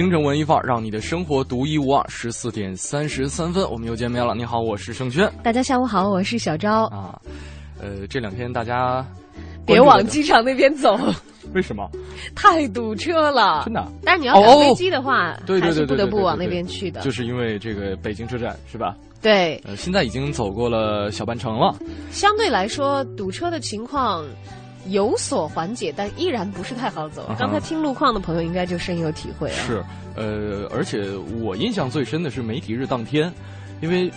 京城文艺范儿，让你的生活独一无二。十四点三十三分，我们又见面了。你好，我是盛轩。大家下午好，我是小昭。啊，呃，这两天大家别往机场那边走，为什么？太堵车了，真的。但是你要赶飞机的话，对对对，不得不往那边去的。就是因为这个北京车站是吧？对。呃，现在已经走过了小半程了。相对来说，堵车的情况。有所缓解，但依然不是太好走。刚才听路况的朋友应该就深有体会啊。是，呃，而且我印象最深的是媒体日当天，因为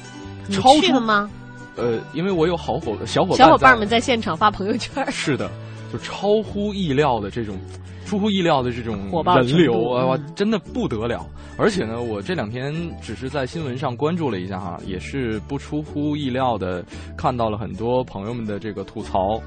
你去了吗？呃，因为我有好伙小伙伴小伙伴们在现场发朋友圈。是的，就超乎意料的这种，出乎意料的这种人流啊，真的不得了。而且呢，我这两天只是在新闻上关注了一下哈，也是不出乎意料的看到了很多朋友们的这个吐槽。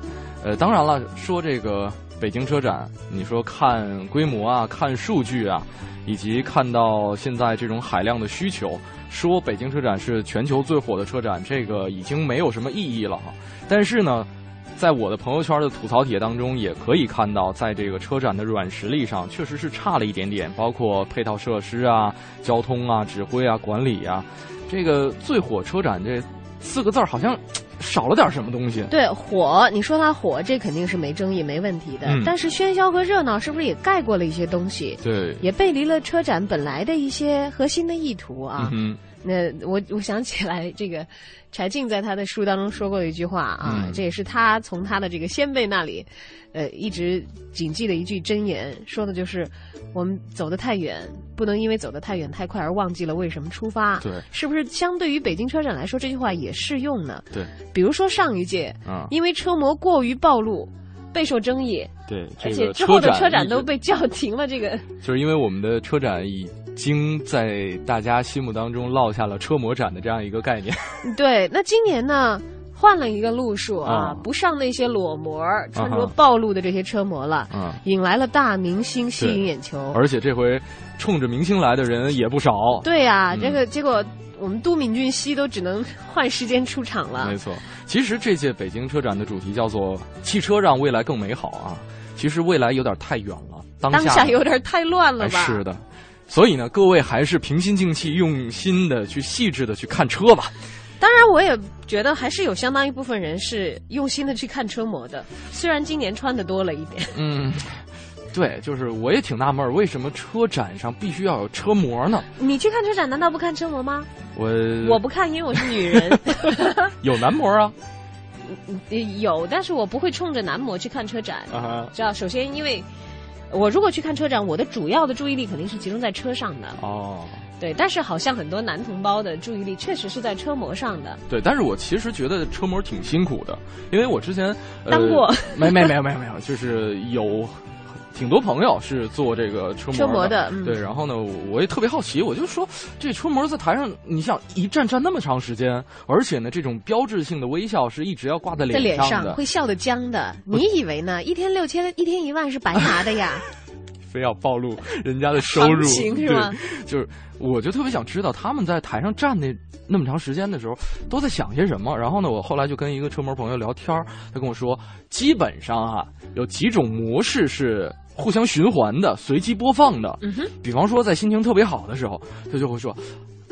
呃，当然了，说这个北京车展，你说看规模啊，看数据啊，以及看到现在这种海量的需求，说北京车展是全球最火的车展，这个已经没有什么意义了哈。但是呢，在我的朋友圈的吐槽帖当中，也可以看到，在这个车展的软实力上，确实是差了一点点，包括配套设施啊、交通啊、指挥啊、管理啊，这个最火车展这四个字儿好像。少了点什么东西？对，火，你说它火，这肯定是没争议、没问题的。但是喧嚣和热闹是不是也盖过了一些东西？对，也背离了车展本来的一些核心的意图啊。那我我想起来，这个柴静在他的书当中说过的一句话啊，这也是他从他的这个先辈那里，呃，一直谨记的一句箴言，说的就是我们走得太远，不能因为走得太远太快而忘记了为什么出发。对，是不是相对于北京车展来说，这句话也适用呢？对，比如说上一届，啊，因为车模过于暴露。备受争议，对，而且之后的车展都被叫停了。这个就是因为我们的车展已经在大家心目当中落下了车模展的这样一个概念。对，那今年呢，换了一个路数啊，不上那些裸模、穿着暴露的这些车模了，引来了大明星吸引眼球。而且这回冲着明星来的人也不少。对呀，这个结果。我们都敏俊熙都只能换时间出场了。没错，其实这届北京车展的主题叫做“汽车让未来更美好”啊。其实未来有点太远了，当下有点太乱了吧？是的，所以呢，各位还是平心静气，用心的去细致的去看车吧。当然，我也觉得还是有相当一部分人是用心的去看车模的，虽然今年穿的多了一点。嗯。对，就是我也挺纳闷，为什么车展上必须要有车模呢？你去看车展，难道不看车模吗？我我不看，因为我是女人。有男模啊？有，但是我不会冲着男模去看车展。知道，首先，因为我如果去看车展，我的主要的注意力肯定是集中在车上的。哦。对，但是好像很多男同胞的注意力确实是在车模上的。对，但是我其实觉得车模挺辛苦的，因为我之前当过。没没没有没有没有，就是有。挺多朋友是做这个车模的，对。然后呢，我也特别好奇，我就说，这车模在台上，你想一站站那么长时间，而且呢，这种标志性的微笑是一直要挂在脸上的，会笑的僵的。你以为呢？一天六千，一天一万是白拿的呀？非要暴露人家的收入，是吗？就是，我就特别想知道他们在台上站那那么长时间的时候都在想些什么。然后呢，我后来就跟一个车模朋友聊天他跟我说，基本上啊有几种模式是。互相循环的、随机播放的，嗯比方说在心情特别好的时候，他就会说：“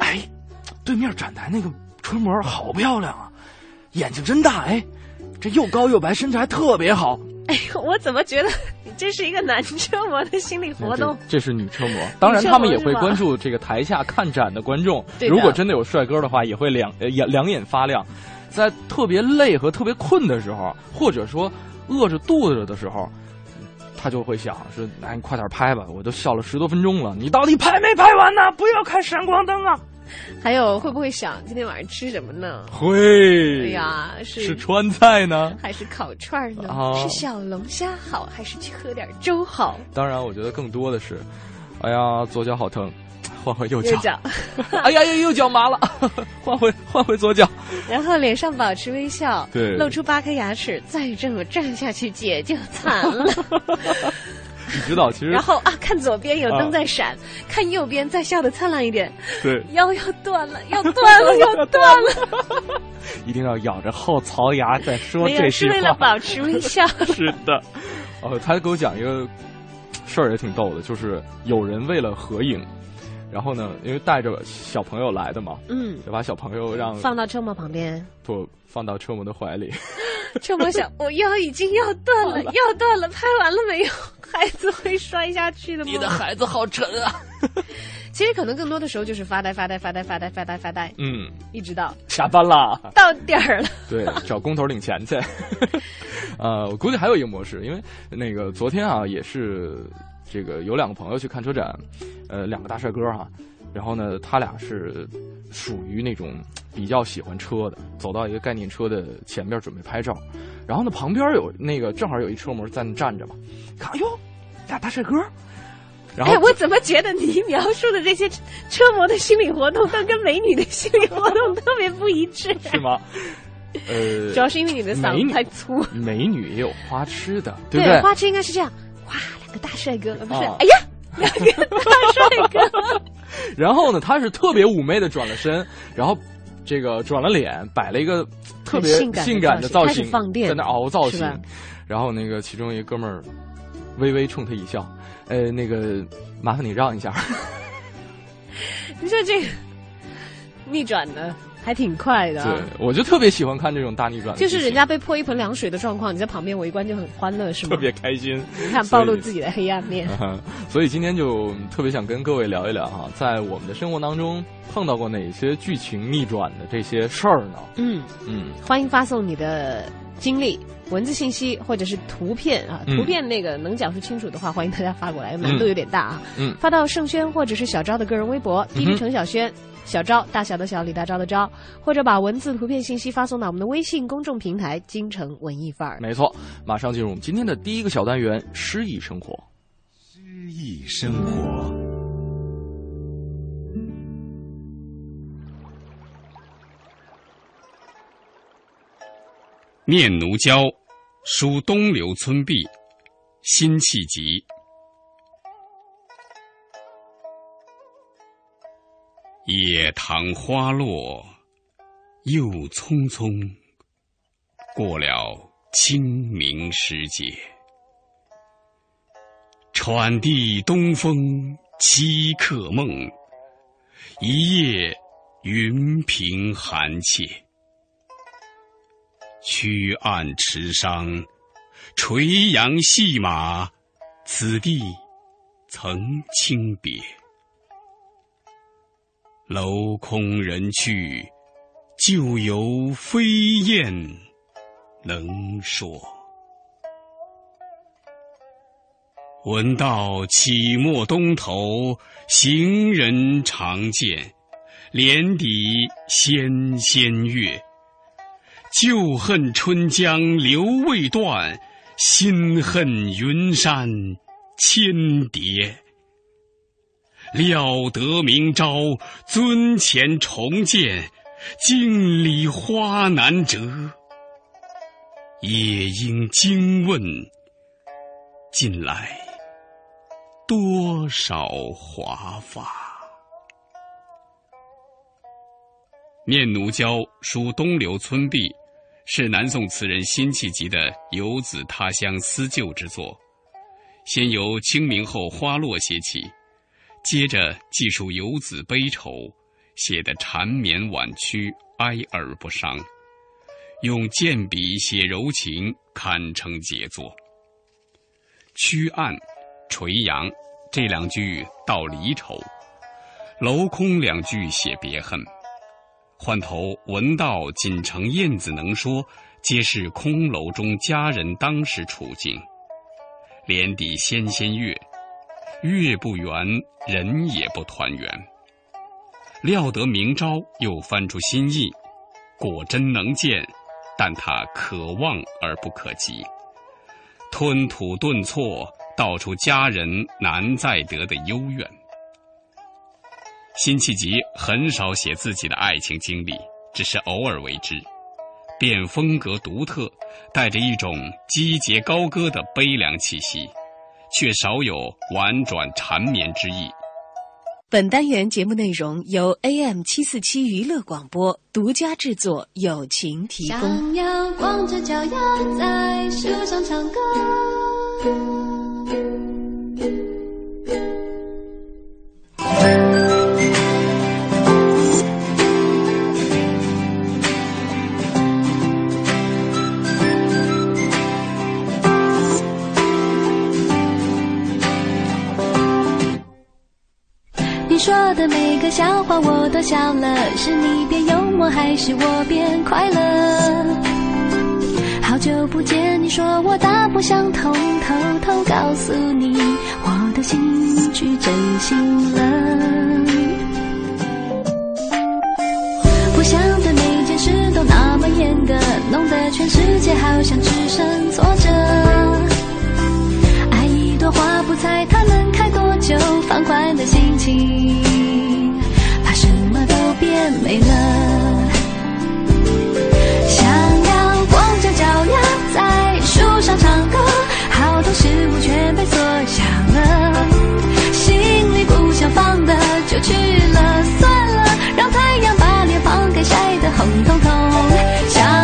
哎，对面展台那个车模好漂亮啊，眼睛真大，哎，这又高又白，身材特别好。” 哎呦，我怎么觉得这是一个男车模的心理活动？这是女车模，当然他们也会关注这个台下看展的观众。如果真的有帅哥的话，也会两眼两眼发亮。在特别累和特别困的时候，或者说饿着肚子的时候。他就会想说：“哎你快点拍吧，我都笑了十多分钟了，你到底拍没拍完呢？不要开闪光灯啊！” 还有会不会想今天晚上吃什么呢？会。哎呀，是是川菜呢，还是烤串呢？是小龙虾好，还是去喝点粥好？当然，我觉得更多的是，哎呀，左脚好疼，换回右脚。右脚。哎呀呀，右脚麻了，换回换回左脚。然后脸上保持微笑，对，露出八颗牙齿，再这么站下去，姐就惨了。你知道，其实然后啊，看左边有灯在闪，看右边再笑的灿烂一点。对，腰要断了，要断了，要断了。一定要咬着后槽牙再说这些话。是为了保持微笑。是的，哦，他给我讲一个事儿也挺逗的，就是有人为了合影，然后呢，因为带着小朋友来的嘛，嗯，就把小朋友让放到车模旁边，不放到车模的怀里。车模想，我腰已经要断了，要断了，拍完了没有？孩子会摔下去的吗？你的孩子好沉啊！其实可能更多的时候就是发呆、发呆、发呆、发呆、发呆、发呆。嗯，一直到下班了，到点儿了。对，找工头领钱去。呃，我估计还有一个模式，因为那个昨天啊，也是这个有两个朋友去看车展，呃，两个大帅哥哈，然后呢，他俩是属于那种比较喜欢车的，走到一个概念车的前边准备拍照。然后呢，旁边有那个正好有一车模在那站着嘛，看，哎呦，俩大帅哥。然后我怎么觉得你描述的这些车模 的心理活动，都跟美女的心理活动特别不一致？是吗？呃，主要是因为你的嗓子太粗。美女也有花痴的，对不对？花痴应该是这样，哇，两个大帅哥，不是？哎呀，两个大帅哥。然后呢，他是特别妩媚的转了身，然后。这个转了脸，摆了一个特别性感的造型，在那熬造型。然后那个其中一个哥们儿微微冲他一笑，呃，那个麻烦你让一下。你说这个逆转的。还挺快的，对，我就特别喜欢看这种大逆转。就是人家被泼一盆凉水的状况，你在旁边围观就很欢乐，是吗？特别开心。你看，暴露自己的黑暗面。所以今天就特别想跟各位聊一聊哈，在我们的生活当中碰到过哪些剧情逆转的这些事儿呢？嗯嗯，欢迎发送你的经历、文字信息或者是图片啊，图片那个能讲述清楚的话，欢迎大家发过来，难度有点大啊。嗯，发到盛轩或者是小昭的个人微博滴滴程小轩。小昭，大小的小，李大钊的昭，或者把文字、图片信息发送到我们的微信公众平台“京城文艺范儿”。没错，马上进入我们今天的第一个小单元——诗意生活。诗意生活。念奴娇，书东流村壁，辛弃疾。野塘花落又匆匆，过了清明时节。喘地东风七客梦，一夜云平寒切。曲岸池上，垂杨戏马，此地曾轻别。楼空人去，旧游飞燕能说。闻道起陌东头，行人常见，帘底纤纤月。旧恨春江流未断，新恨云山千叠。料得明朝，尊前重见，镜里花难折。也应惊问，近来多少华发？《念奴娇·书东流村壁》，是南宋词人辛弃疾的游子他乡思旧之作。先由清明后花落写起。接着记述游子悲愁，写得缠绵婉曲，哀而不伤，用剑笔写柔情，堪称杰作。曲岸、垂杨这两句道离愁，楼空两句写别恨，换头闻道锦城燕子能说，皆是空楼中佳人当时处境。帘底纤纤月。月不圆，人也不团圆。料得明朝，又翻出新意，果真能见，但他可望而不可及，吞吐顿挫，道出佳人难再得的幽怨。辛弃疾很少写自己的爱情经历，只是偶尔为之，便风格独特，带着一种激节高歌的悲凉气息，却少有婉转缠绵之意。本单元节目内容由 AM 七四七娱乐广播独家制作，友情提供。想要光着脚丫在树上唱歌。说的每个笑话我都笑了，是你变幽默还是我变快乐？好久不见，你说我大不相同，偷偷告诉你，我的心去真心了。不想对每件事都那么严格，弄得全世界好像只剩挫折。了，想要光着脚丫在树上唱歌，好多事物全被缩小了，心里不想放的就去了，算了，让太阳把脸庞给晒得红彤彤。想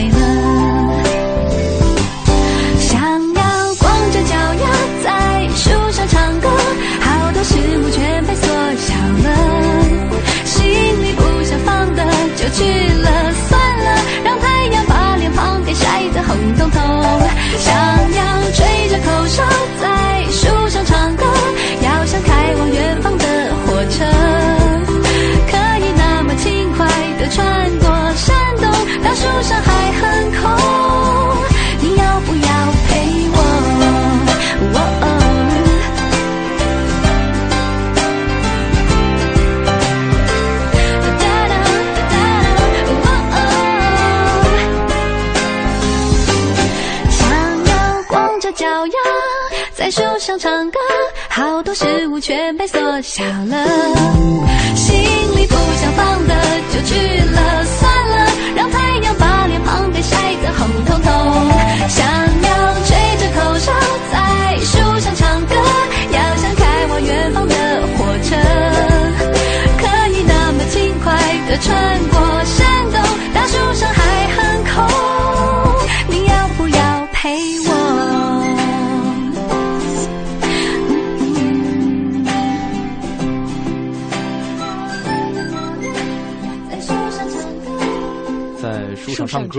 累了。想要光着脚丫在树上唱歌，好多事物全被缩小了，心里不想放的就去了，算了，让太阳把脸庞给晒得红彤彤。想要吹着口哨在树上唱歌，要像开往远方的火车，好多事物全被缩小了，心里不想放的就去了，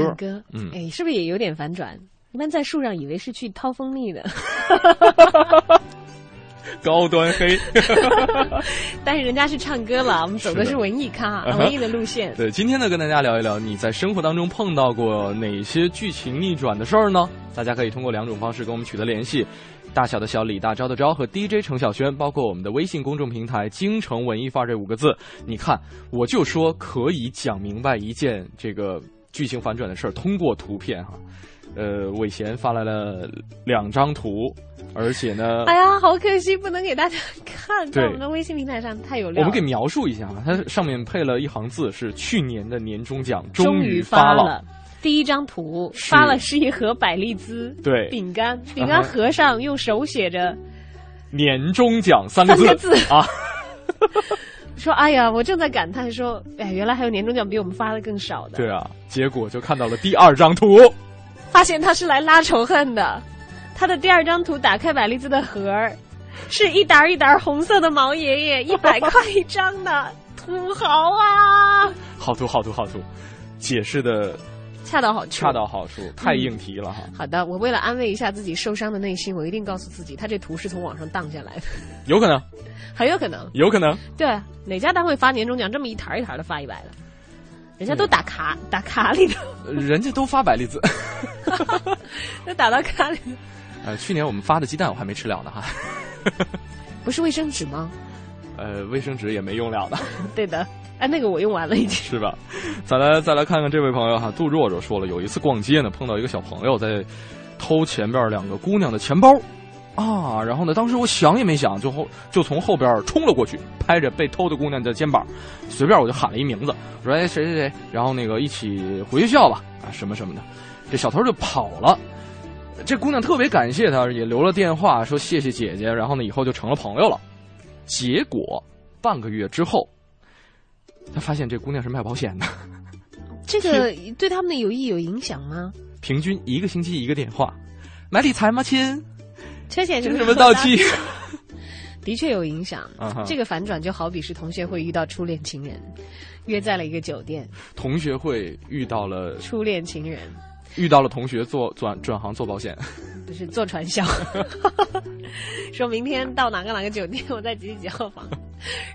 树上唱歌，嗯，哎，是不是也有点反转？一般在树上以为是去掏蜂蜜的，高端黑，但是人家是唱歌了，我们走的是文艺咖，文艺的路线。对，今天呢，跟大家聊一聊你在生活当中碰到过哪些剧情逆转的事儿呢？大家可以通过两种方式跟我们取得联系：大小的小李大招的招和 DJ 程小轩，包括我们的微信公众平台“京城文艺范儿”这五个字。你看，我就说可以讲明白一件这个。剧情反转的事儿，通过图片哈，呃，伟贤发来了两张图，而且呢，哎呀，好可惜，不能给大家看，在我们的微信平台上太有料。我们给描述一下啊，它上面配了一行字，是去年的年终奖终于发了。第一张图发了是一盒百利滋对饼干，饼干盒上用手写着“年终奖”三个字啊。说哎呀，我正在感叹说，哎，原来还有年终奖比我们发的更少的。对啊，结果就看到了第二张图，发现他是来拉仇恨的。他的第二张图打开百丽兹的盒儿，是一沓一沓红色的毛爷爷，一百块一张的土豪啊！好图好图好图，解释的恰到好处，恰到好处，太硬题了哈。好的，我为了安慰一下自己受伤的内心，我一定告诉自己，他这图是从网上荡下来的，有可能。很有可能，有可能。对，哪家单位发年终奖这么一台一台的发一百的？人家都打卡，打卡里的。人家都发百利滋，都打到卡里。呃，去年我们发的鸡蛋我还没吃了呢哈。不是卫生纸吗？呃，卫生纸也没用了呢。对的，哎，那个我用完了已经。是吧？再来再来看看这位朋友哈，杜若若说了，有一次逛街呢，碰到一个小朋友在偷前边两个姑娘的钱包。啊，然后呢？当时我想也没想，就后就从后边冲了过去，拍着被偷的姑娘的肩膀，随便我就喊了一名字，我说：“哎，谁谁谁？”然后那个一起回学校吧，啊，什么什么的。这小偷就跑了。这姑娘特别感谢他，也留了电话，说谢谢姐姐。然后呢，以后就成了朋友了。结果半个月之后，他发现这姑娘是卖保险的。这个对他们的友谊有影响吗？平均一个星期一个电话，买理财吗，亲？缺钱什么到期？的确有影响。这个反转就好比是同学会遇到初恋情人，约在了一个酒店。同学会遇到了初恋情人，遇到了同学做转转行做保险，不是做传销。说明天到哪个哪个酒店，我在几几几号房。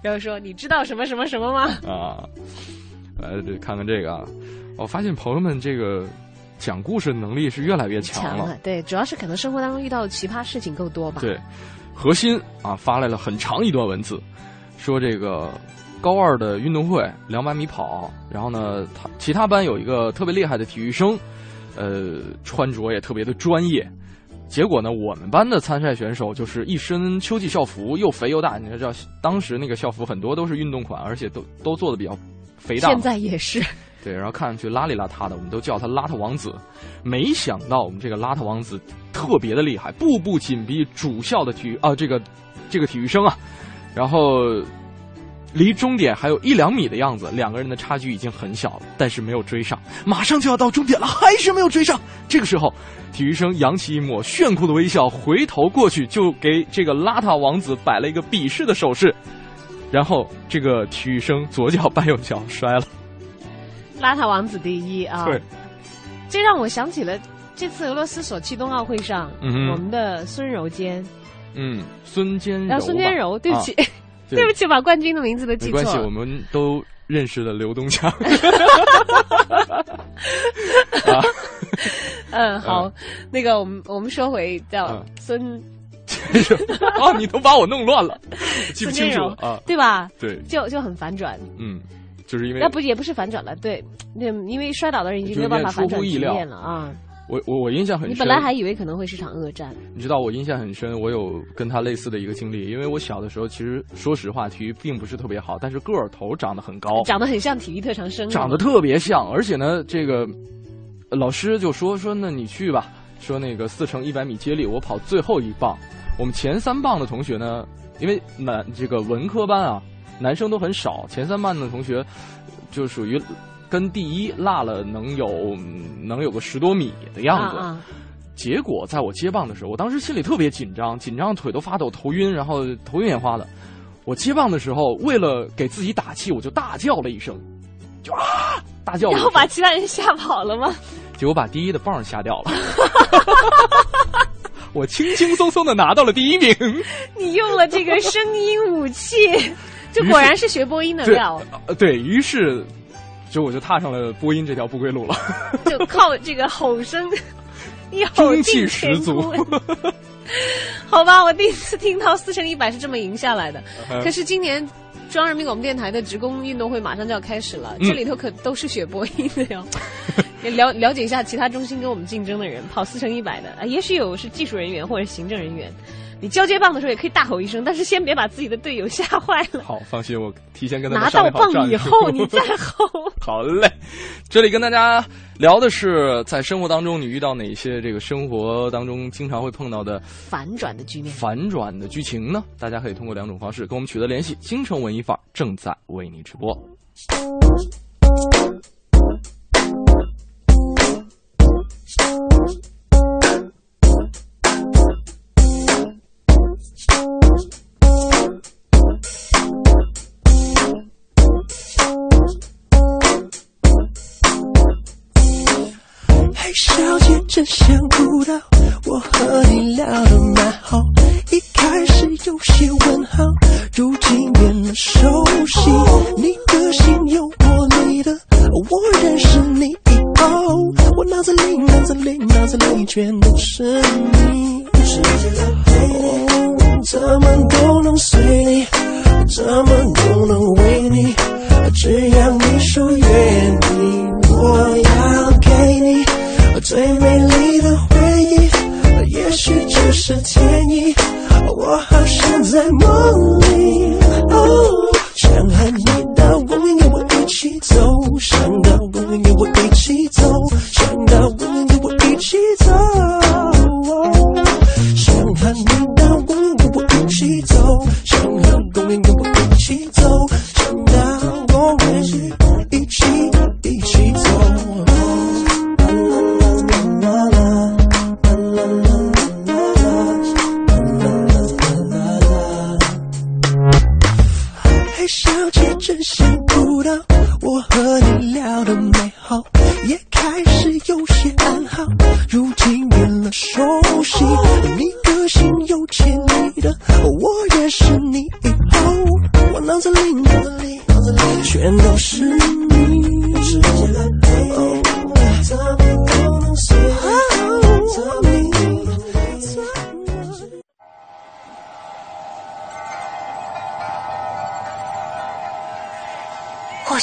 然后说你知道什么什么什么吗？啊，来看看这个啊！我发现朋友们这个。讲故事能力是越来越强了，对，主要是可能生活当中遇到的奇葩事情够多吧。对，核心啊发来了很长一段文字，说这个高二的运动会两百米跑，然后呢，他其他班有一个特别厉害的体育生，呃，穿着也特别的专业，结果呢，我们班的参赛选手就是一身秋季校服，又肥又大，你知道当时那个校服很多都是运动款，而且都都做的比较肥大。现在也是。对，然后看上去邋里邋遢的，我们都叫他邋遢王子。没想到我们这个邋遢王子特别的厉害，步步紧逼主校的体育啊，这个这个体育生啊，然后离终点还有一两米的样子，两个人的差距已经很小了，但是没有追上，马上就要到终点了，还是没有追上。这个时候，体育生扬起一抹炫酷的微笑，回头过去就给这个邋遢王子摆了一个鄙视的手势，然后这个体育生左脚绊右脚摔了。邋遢王子第一啊！对，这让我想起了这次俄罗斯索契冬奥会上，我们的孙柔坚。嗯，孙坚柔。然后孙坚柔，对不起，对不起，把冠军的名字都记错了。没关系，我们都认识了刘东强。嗯，好，那个我们我们说回叫孙。哦，你都把我弄乱了，记不清楚啊，对吧？对，就就很反转。嗯。就是因为那不也不是反转了，对，那因为摔倒的人已经没有办法反转局面了啊。我我我印象很深，你本来还以为可能会是场恶战。你知道我印象很深，我有跟他类似的一个经历，因为我小的时候其实说实话体育并不是特别好，但是个儿头长得很高，长得很像体育特长生，长得特别像，而且呢，这个老师就说说那你去吧，说那个四乘一百米接力我跑最后一棒，我们前三棒的同学呢，因为男这个文科班啊。男生都很少，前三棒的同学就属于跟第一落了能有能有个十多米的样子。结果在我接棒的时候，我当时心里特别紧张，紧张腿都发抖、头晕，然后头晕眼花的。我接棒的时候，为了给自己打气，我就大叫了一声，就啊大叫。然后把其他人吓跑了吗？结果把第一的棒吓掉了。我轻轻松松的拿到了第一名。你用了这个声音武器。这果然是学播音的料，呃，对于是，就我就踏上了播音这条不归路了。就靠这个吼声，中气十足。好吧，我第一次听到四乘一百是这么赢下来的。可是今年中央人民广播电台的职工运动会马上就要开始了，这里头可都是学播音的哟。了了解一下其他中心跟我们竞争的人，跑四乘一百的啊，也许有是技术人员或者行政人员。你交接棒的时候也可以大吼一声，但是先别把自己的队友吓坏了。好，放心，我提前跟他拿到棒以后你再吼。好嘞，这里跟大家聊的是在生活当中你遇到哪些这个生活当中经常会碰到的反转的局面、反转的剧情呢？大家可以通过两种方式跟我们取得联系。京城文艺范儿正在为你直播。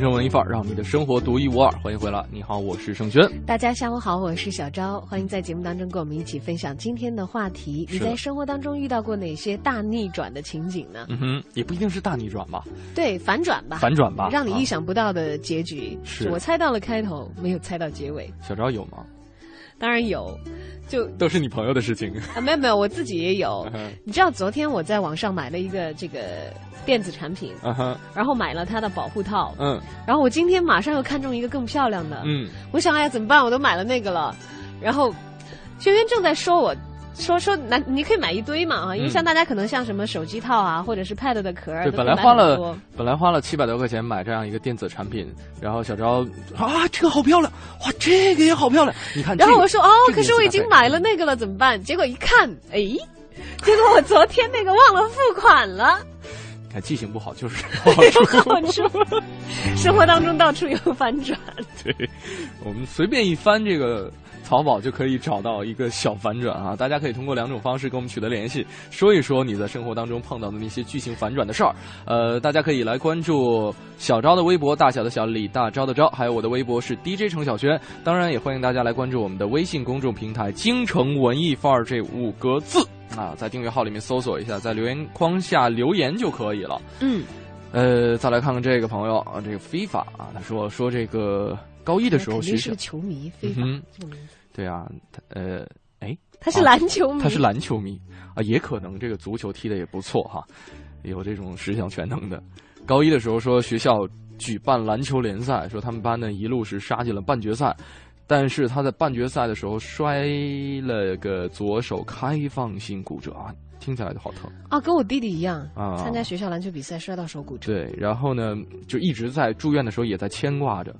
京城文艺范儿，让你的生活独一无二。欢迎回来，你好，我是盛轩。大家下午好，我是小昭。欢迎在节目当中跟我们一起分享今天的话题。你在生活当中遇到过哪些大逆转的情景呢？嗯哼，也不一定是大逆转吧。对，反转吧。反转吧，让你意想不到的结局。是我猜到了开头，没有猜到结尾。小昭有吗？当然有，就都是你朋友的事情啊。没有没有，我自己也有。你知道昨天我在网上买了一个这个。电子产品，然后买了它的保护套，嗯，然后我今天马上又看中一个更漂亮的，嗯，我想哎呀怎么办？我都买了那个了，然后轩轩正在说我，说说那你可以买一堆嘛啊，因为像大家可能像什么手机套啊，或者是 Pad 的壳，对，本来花了本来花了七百多块钱买这样一个电子产品，然后小昭啊这个好漂亮，哇这个也好漂亮，你看，然后我说哦，可是我已经买了那个了，怎么办？结果一看，哎，结果我昨天那个忘了付款了。看记性不好就是有好处，生活当中到处有反转。对，我们随便一翻这个淘宝就可以找到一个小反转啊！大家可以通过两种方式跟我们取得联系，说一说你在生活当中碰到的那些剧情反转的事儿。呃，大家可以来关注小昭的微博，大小的小李大昭的昭，还有我的微博是 DJ 程小轩。当然，也欢迎大家来关注我们的微信公众平台“京城文艺范儿”这五个字。啊，在订阅号里面搜索一下，在留言框下留言就可以了。嗯，呃，再来看看这个朋友啊，这个非法啊，他说说这个高一的时候学是个球迷，非法。对啊，他呃，哎，他是篮球迷，他是篮球迷啊，也可能这个足球踢的也不错哈，有这种十项全能的。高一的时候说学校举办篮球联赛，说他们班呢一路是杀进了半决赛。但是他在半决赛的时候摔了个左手开放性骨折啊，听起来就好疼啊，跟我弟弟一样啊，参加学校篮球比赛摔到手骨折。对，然后呢，就一直在住院的时候也在牵挂着。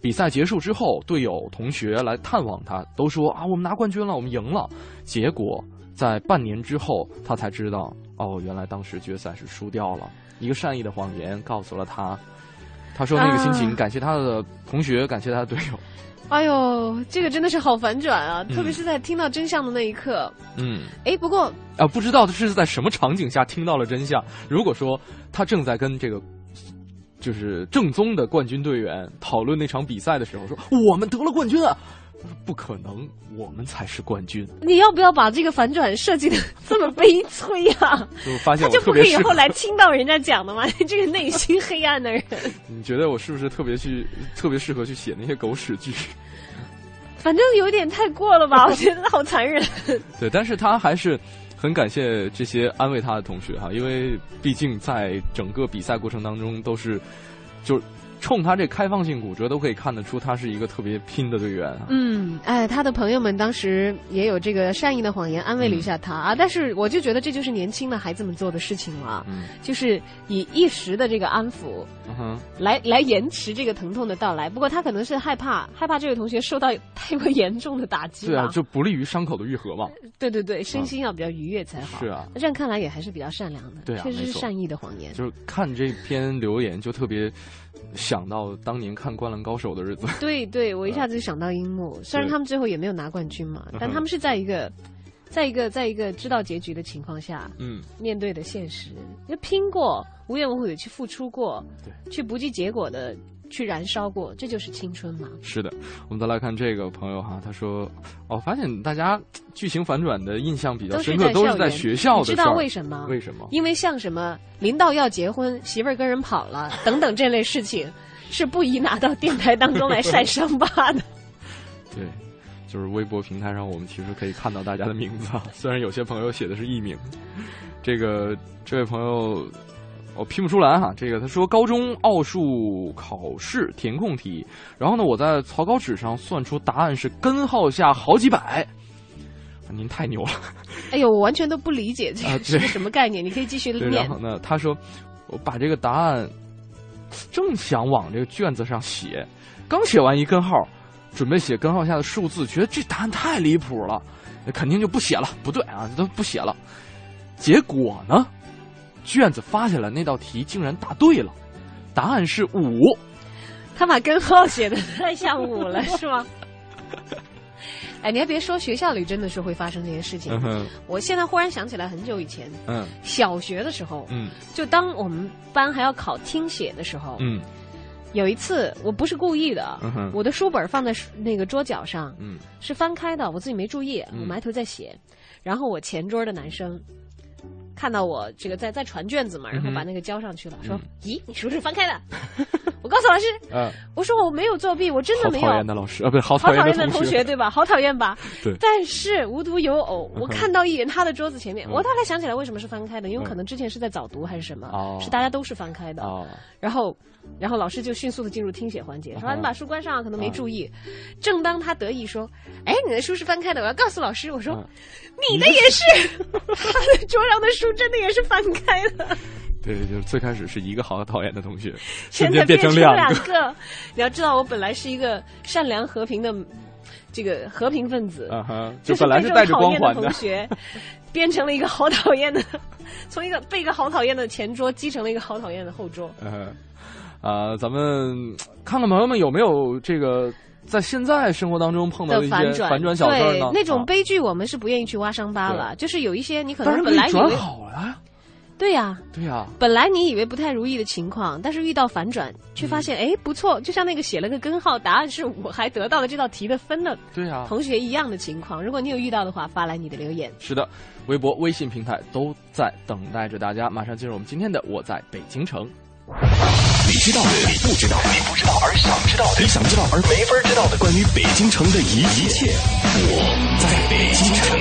比赛结束之后，队友同学来探望他，都说啊，我们拿冠军了，我们赢了。结果在半年之后，他才知道，哦，原来当时决赛是输掉了。一个善意的谎言告诉了他。他说那个心情，感谢他的同学，感谢他的队友。哎呦，这个真的是好反转啊！特别是在听到真相的那一刻。嗯。哎，不过啊，不知道他是在什么场景下听到了真相。如果说他正在跟这个。就是正宗的冠军队员讨论那场比赛的时候说：“我们得了冠军啊！”不可能，我们才是冠军。你要不要把这个反转设计的这么悲催呀？就发现他就不可以后来听到人家讲的吗？这个内心黑暗的人，你觉得我是不是特别去特别适合去写那些狗屎剧？反正有点太过了吧？我觉得好残忍。对，但是他还是。很感谢这些安慰他的同学哈，因为毕竟在整个比赛过程当中都是，就。冲他这开放性骨折都可以看得出，他是一个特别拼的队员。嗯，哎，他的朋友们当时也有这个善意的谎言安慰了一下他啊，但是我就觉得这就是年轻的孩子们做的事情了，就是以一时的这个安抚，来来延迟这个疼痛的到来。不过他可能是害怕害怕这位同学受到太过严重的打击，对啊，就不利于伤口的愈合嘛。对对对，身心要比较愉悦才好。是啊，这样看来也还是比较善良的，对啊，确实是善意的谎言。就是看这篇留言就特别。想到当年看《灌篮高手》的日子，对对，我一下子就想到樱木。虽然他们最后也没有拿冠军嘛，但他们是在一个，在一个，在一个知道结局的情况下，嗯，面对的现实，就拼过，无怨无悔的去付出过，对，去不计结果的。去燃烧过，这就是青春嘛。是的，我们再来看这个朋友哈，他说：“哦，发现大家剧情反转的印象比较深刻，都是在学校的。知道为什么？为什么？因为像什么临到要结婚，媳妇儿跟人跑了等等这类事情，是不宜拿到电台当中来晒伤疤的。对，就是微博平台上，我们其实可以看到大家的名字啊，虽然有些朋友写的是艺名。这个这位朋友。我拼不出来哈，这个他说高中奥数考试填空题，然后呢，我在草稿纸上算出答案是根号下好几百，您太牛了！哎呦，我完全都不理解这是个什么概念，你可以继续念。然后呢，他说我把这个答案正想往这个卷子上写，刚写完一根号，准备写根号下的数字，觉得这答案太离谱了，肯定就不写了，不对啊，都不写了。结果呢？卷子发下来，那道题竟然答对了，答案是五。他把根号写的太像五了，是吗？哎，你还别说，学校里真的是会发生这些事情。我现在忽然想起来，很久以前，嗯，小学的时候，嗯，就当我们班还要考听写的时候，嗯，有一次我不是故意的，我的书本放在那个桌角上，嗯，是翻开的，我自己没注意，我埋头在写，然后我前桌的男生。看到我这个在在传卷子嘛，然后把那个交上去了，说：“咦，你是不是翻开的？” 我告诉老师：“嗯，我说我没有作弊，我真的没有。”讨厌的老师啊，不是好讨厌的同学对吧？好讨厌吧？对。但是无独有偶，我看到一眼他的桌子前面，我大概想起来为什么是翻开的，因为可能之前是在早读还是什么，是大家都是翻开的。然后，然后老师就迅速的进入听写环节，说：“你把书关上，可能没注意。”正当他得意说：“哎，你的书是翻开的，我要告诉老师。”我说：“你的也是。”他的桌上的书。真的也是翻开了。对，就是最开始是一个好讨厌的同学，现在变成两个。你要知道，我本来是一个善良和平的这个和平分子，就本来是带着光环的同学，变成了一个好讨厌的，从一个被一个好讨厌的前桌击成了一个好讨厌的后桌。嗯，啊，咱们看看朋友们有没有这个。在现在生活当中碰到一些反转小事呢，那种悲剧我们是不愿意去挖伤疤了。就是有一些你可能本来以为好了，对呀，对呀，本来你以为不太如意的情况，但是遇到反转，却发现哎不错，就像那个写了个根号，答案是我还得到了这道题的分呢。对呀，同学一样的情况，如果你有遇到的话，发来你的留言。是的，微博、微信平台都在等待着大家。马上进入我们今天的我在北京城。你知道的，你不知道，你不知道而想知道的，你想知道而没法知道的，关于北京城的一一切，我在北京城。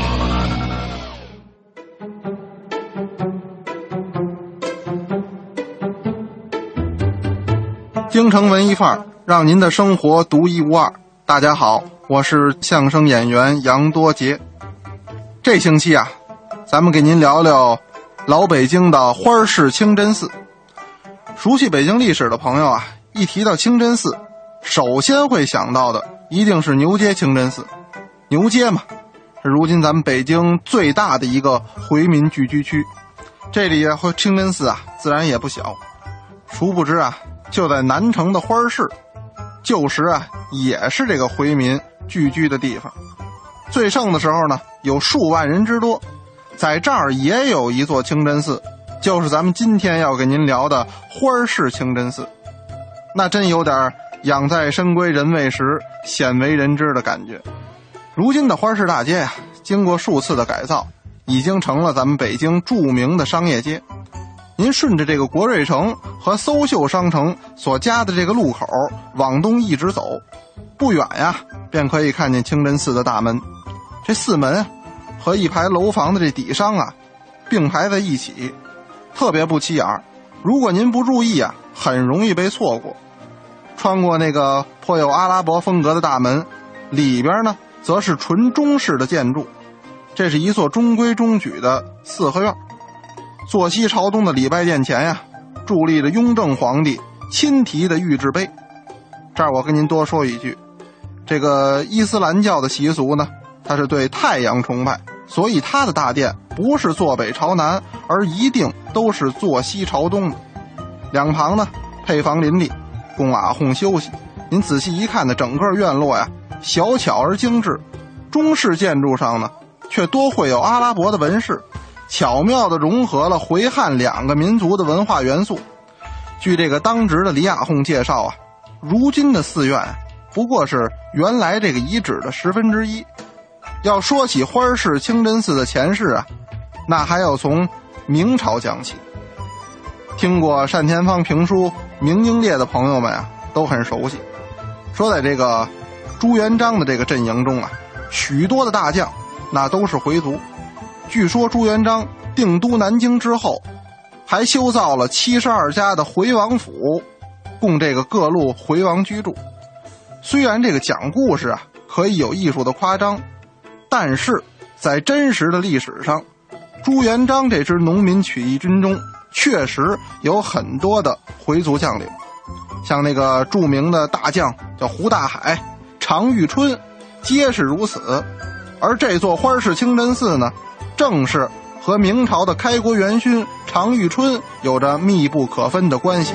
京城文艺范儿，让您的生活独一无二。大家好，我是相声演员杨多杰。这星期啊，咱们给您聊聊老北京的花市清真寺。熟悉北京历史的朋友啊，一提到清真寺，首先会想到的一定是牛街清真寺。牛街嘛，是如今咱们北京最大的一个回民聚居区。这里啊，清真寺啊，自然也不小。殊不知啊，就在南城的花市，旧时啊也是这个回民聚居的地方。最盛的时候呢，有数万人之多。在这儿也有一座清真寺，就是咱们今天要给您聊的花市清真寺。那真有点养在深闺人未识，鲜为人知的感觉。如今的花市大街呀，经过数次的改造，已经成了咱们北京著名的商业街。您顺着这个国瑞城和搜秀商城所夹的这个路口往东一直走，不远呀，便可以看见清真寺的大门。这寺门和一排楼房的这底商啊，并排在一起，特别不起眼。如果您不注意啊，很容易被错过。穿过那个颇有阿拉伯风格的大门，里边呢，则是纯中式的建筑。这是一座中规中矩的四合院。坐西朝东的礼拜殿前呀，伫立着雍正皇帝亲题的御制碑。这儿我跟您多说一句，这个伊斯兰教的习俗呢，它是对太阳崇拜，所以它的大殿不是坐北朝南，而一定都是坐西朝东的。两旁呢，配房林立，供瓦哄休息。您仔细一看呢，整个院落呀，小巧而精致。中式建筑上呢，却多会有阿拉伯的纹饰。巧妙地融合了回汉两个民族的文化元素。据这个当值的李亚訇介绍啊，如今的寺院不过是原来这个遗址的十分之一。要说起花市清真寺的前世啊，那还要从明朝讲起。听过单田芳评书《明英烈》的朋友们啊，都很熟悉。说在这个朱元璋的这个阵营中啊，许多的大将那都是回族。据说朱元璋定都南京之后，还修造了七十二家的回王府，供这个各路回王居住。虽然这个讲故事啊可以有艺术的夸张，但是在真实的历史上，朱元璋这支农民起义军中确实有很多的回族将领，像那个著名的大将叫胡大海、常遇春，皆是如此。而这座花市清真寺呢？正是和明朝的开国元勋常遇春有着密不可分的关系。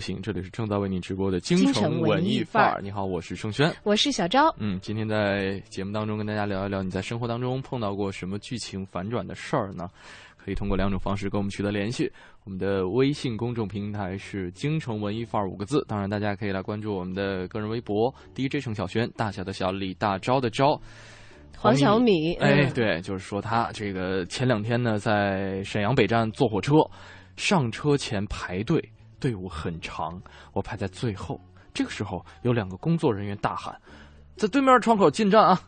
行》，这里是正在为你直播的京城文艺范儿。你好，我是盛轩，我是小昭。嗯，今天在节目当中跟大家聊一聊，你在生活当中碰到过什么剧情反转的事儿呢？可以通过两种方式跟我们取得联系。我们的微信公众平台是“京城文艺范儿”五个字，当然大家可以来关注我们的个人微博 DJ 程小轩，大小的小李大钊的钊，黄小米。哎，对，就是说他这个前两天呢，在沈阳北站坐火车，上车前排队，队伍很长，我排在最后。这个时候有两个工作人员大喊：“在对面窗口进站啊！”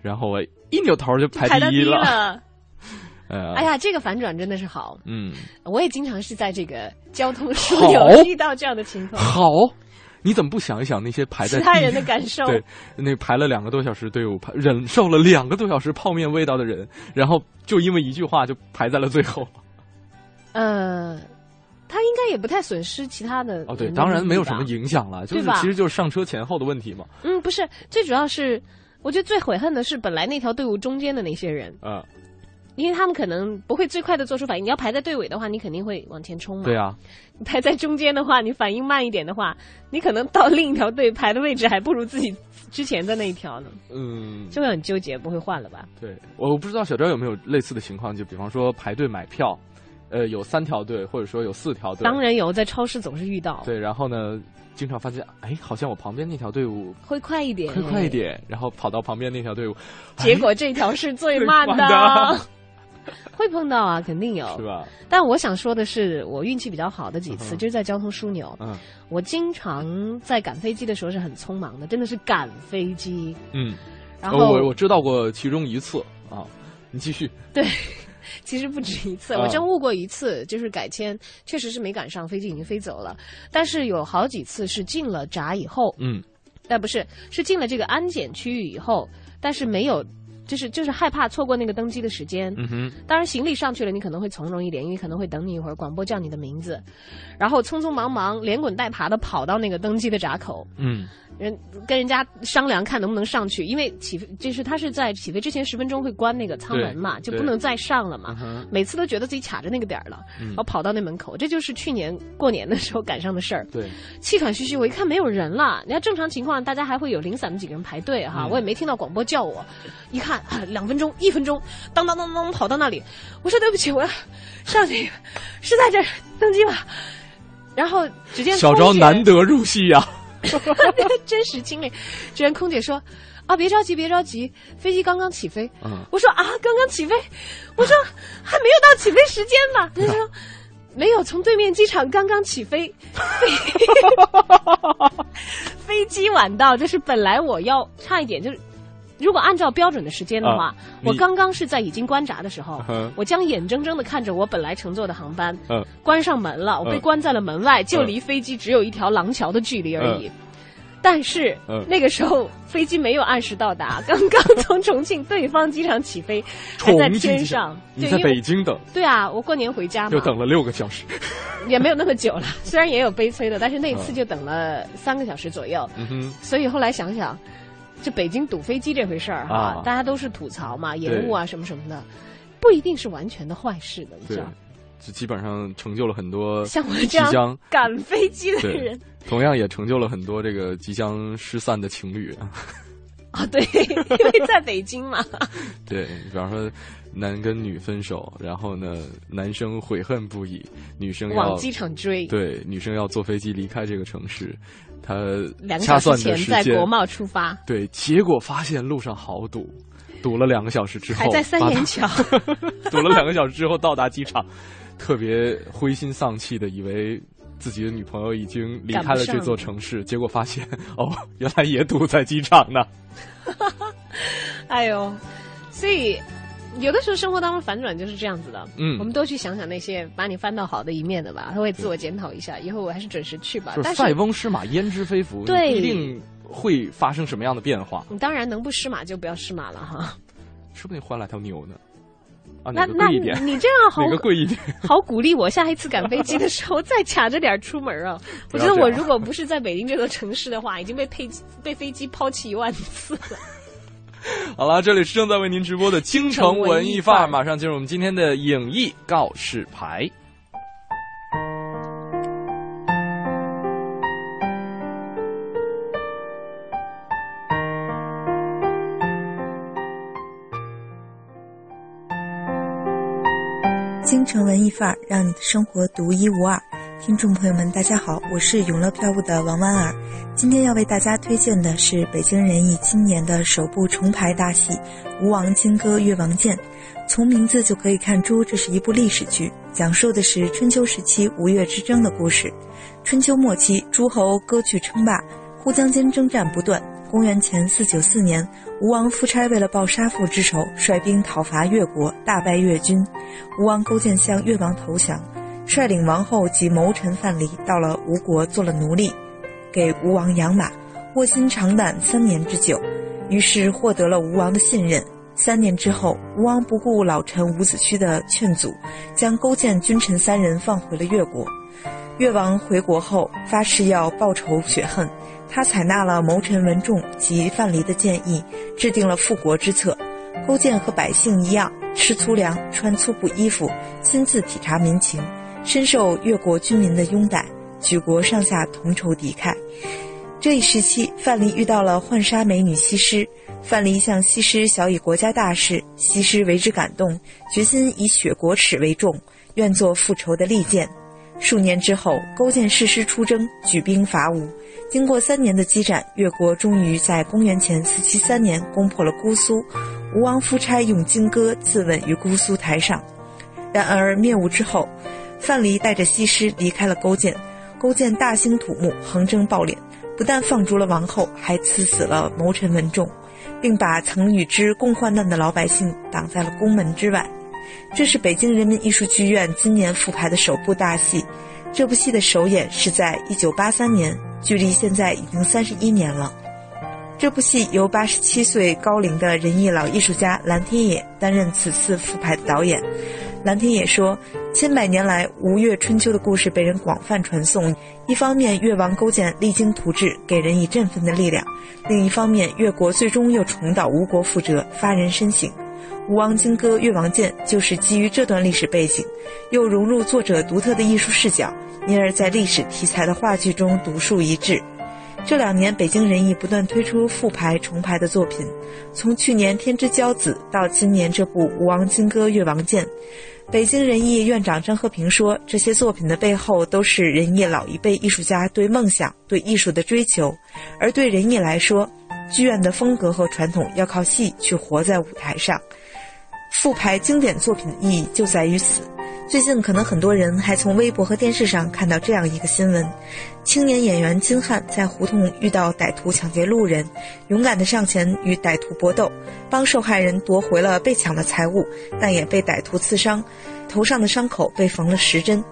然后我一扭头就排第一了。哎呀，这个反转真的是好。嗯，我也经常是在这个交通枢纽遇到这样的情况。好，你怎么不想一想那些排在其他人的感受？对，那排了两个多小时队伍，忍受了两个多小时泡面味道的人，然后就因为一句话就排在了最后。呃，他应该也不太损失其他的。哦，对，当然没有什么影响了，就是其实就是上车前后的问题嘛。嗯，不是，最主要是我觉得最悔恨的是本来那条队伍中间的那些人。嗯。因为他们可能不会最快的做出反应，你要排在队尾的话，你肯定会往前冲嘛。对啊，你排在中间的话，你反应慢一点的话，你可能到另一条队排的位置还不如自己之前的那一条呢。嗯，就会很纠结，不会换了吧？对，我不知道小昭有没有类似的情况，就比方说排队买票，呃，有三条队或者说有四条队。当然有，在超市总是遇到。对，然后呢，经常发现，哎，好像我旁边那条队伍会快一点，会快一点，然后跑到旁边那条队伍，结果这条是最 慢的。会碰到啊，肯定有，是吧？但我想说的是，我运气比较好的几次，就是在交通枢纽。嗯，我经常在赶飞机的时候是很匆忙的，真的是赶飞机。嗯，然后我我知道过其中一次啊，你继续。对，其实不止一次，我真误过一次，就是改签，确实是没赶上，飞机已经飞走了。但是有好几次是进了闸以后，嗯，但不是，是进了这个安检区域以后，但是没有。就是就是害怕错过那个登机的时间，嗯哼。当然行李上去了，你可能会从容一点，因为可能会等你一会儿，广播叫你的名字，然后匆匆忙忙连滚带爬的跑到那个登机的闸口，嗯。人跟人家商量看能不能上去，因为起飞就是他是在起飞之前十分钟会关那个舱门嘛，就不能再上了嘛。每次都觉得自己卡着那个点儿了，然后跑到那门口，这就是去年过年的时候赶上的事儿。对，气喘吁吁，我一看没有人了。你要正常情况，大家还会有零散的几个人排队哈，我也没听到广播叫我。一看，两分钟、一分钟，当当当当跑到那里，我说对不起，我要上去，是在这儿登机吗？然后只见小昭难得入戏呀。真实经历，只见空姐说：“啊，别着急，别着急，飞机刚刚起飞。”我说：“啊，刚刚起飞？”我说：“还没有到起飞时间吧。”他说：“没有，从对面机场刚刚起飞，飞机晚到，就是本来我要差一点就是。”如果按照标准的时间的话，我刚刚是在已经关闸的时候，我将眼睁睁的看着我本来乘坐的航班关上门了，我被关在了门外，就离飞机只有一条廊桥的距离而已。但是那个时候飞机没有按时到达，刚刚从重庆对方机场起飞，还在天上。你在北京等？对啊，我过年回家嘛，又等了六个小时，也没有那么久了。虽然也有悲催的，但是那次就等了三个小时左右。嗯哼，所以后来想想。就北京堵飞机这回事儿哈，大家都是吐槽嘛，延误啊什么什么的，不一定是完全的坏事的，你知道？就基本上成就了很多像我这样赶飞机的人，同样也成就了很多这个即将失散的情侣 啊。对，因为在北京嘛。对，比方说男跟女分手，然后呢，男生悔恨不已，女生往机场追，对，女生要坐飞机离开这个城市。他两个小时前在国贸出发，对，结果发现路上好堵，堵了两个小时之后还在三元桥，堵 了两个小时之后到达机场，特别灰心丧气的以为自己的女朋友已经离开了这座城市，结果发现哦，原来也堵在机场呢。哎呦，所以。有的时候生活当中反转就是这样子的，嗯，我们都去想想那些把你翻到好的一面的吧，他会自我检讨一下，以后我还是准时去吧。是塞翁失马焉知非福，对，一定会发生什么样的变化。你当然能不失马就不要失马了哈，说不定换了条牛呢。啊，那那？你这样好，哪个贵一点？好鼓励我下一次赶飞机的时候再卡着点出门啊！我觉得我如果不是在北京这座城市的话，已经被飞被飞机抛弃一万次了。好了，这里是正在为您直播的京城文艺范儿，马上进入我们今天的影艺告示牌。京城文艺范儿，让你的生活独一无二。听众朋友们，大家好，我是永乐票务的王婉儿。今天要为大家推荐的是北京人艺今年的首部重排大戏《吴王金戈越王剑》。从名字就可以看出，这是一部历史剧，讲述的是春秋时期吴越之争的故事。春秋末期，诸侯割据称霸，互相间征战不断。公元前四九四年，吴王夫差为了报杀父之仇，率兵讨伐越国，大败越军。吴王勾践向越王投降。率领王后及谋臣范蠡到了吴国做了奴隶，给吴王养马，卧薪尝胆三年之久，于是获得了吴王的信任。三年之后，吴王不顾老臣伍子胥的劝阻，将勾践君臣三人放回了越国。越王回国后发誓要报仇雪恨，他采纳了谋臣文仲及范蠡的建议，制定了复国之策。勾践和百姓一样，吃粗粮，穿粗布衣服，亲自体察民情。深受越国军民的拥戴，举国上下同仇敌忾。这一时期，范蠡遇到了浣纱美女西施，范蠡向西施小以国家大事，西施为之感动，决心以雪国耻为重，愿做复仇的利剑。数年之后，勾践誓师出征，举兵伐吴。经过三年的激战，越国终于在公元前四七三年攻破了姑苏。吴王夫差用金戈自刎于姑苏台上。然而灭吴之后，范蠡带着西施离开了勾践，勾践大兴土木，横征暴敛，不但放逐了王后，还赐死了谋臣文仲，并把曾与之共患难的老百姓挡在了宫门之外。这是北京人民艺术剧院今年复排的首部大戏，这部戏的首演是在1983年，距离现在已经31年了。这部戏由87岁高龄的仁义老艺术家蓝天野担任此次复排的导演。蓝天野说。千百年来，吴越春秋的故事被人广泛传颂。一方面，越王勾践励精图治，给人以振奋的力量；另一方面，越国最终又重蹈吴国覆辙，发人深省。《吴王金戈越王剑》就是基于这段历史背景，又融入作者独特的艺术视角，因而在历史题材的话剧中独树一帜。这两年，北京人艺不断推出复排、重排的作品，从去年《天之骄子》到今年这部《吴王金戈越王剑》。北京人艺院长张和平说：“这些作品的背后，都是人艺老一辈艺术家对梦想、对艺术的追求。而对人艺来说，剧院的风格和传统要靠戏去活在舞台上。复排经典作品的意义就在于此。”最近可能很多人还从微博和电视上看到这样一个新闻：青年演员金瀚在胡同遇到歹徒抢劫路人，勇敢地上前与歹徒搏斗，帮受害人夺回了被抢的财物，但也被歹徒刺伤，头上的伤口被缝了十针。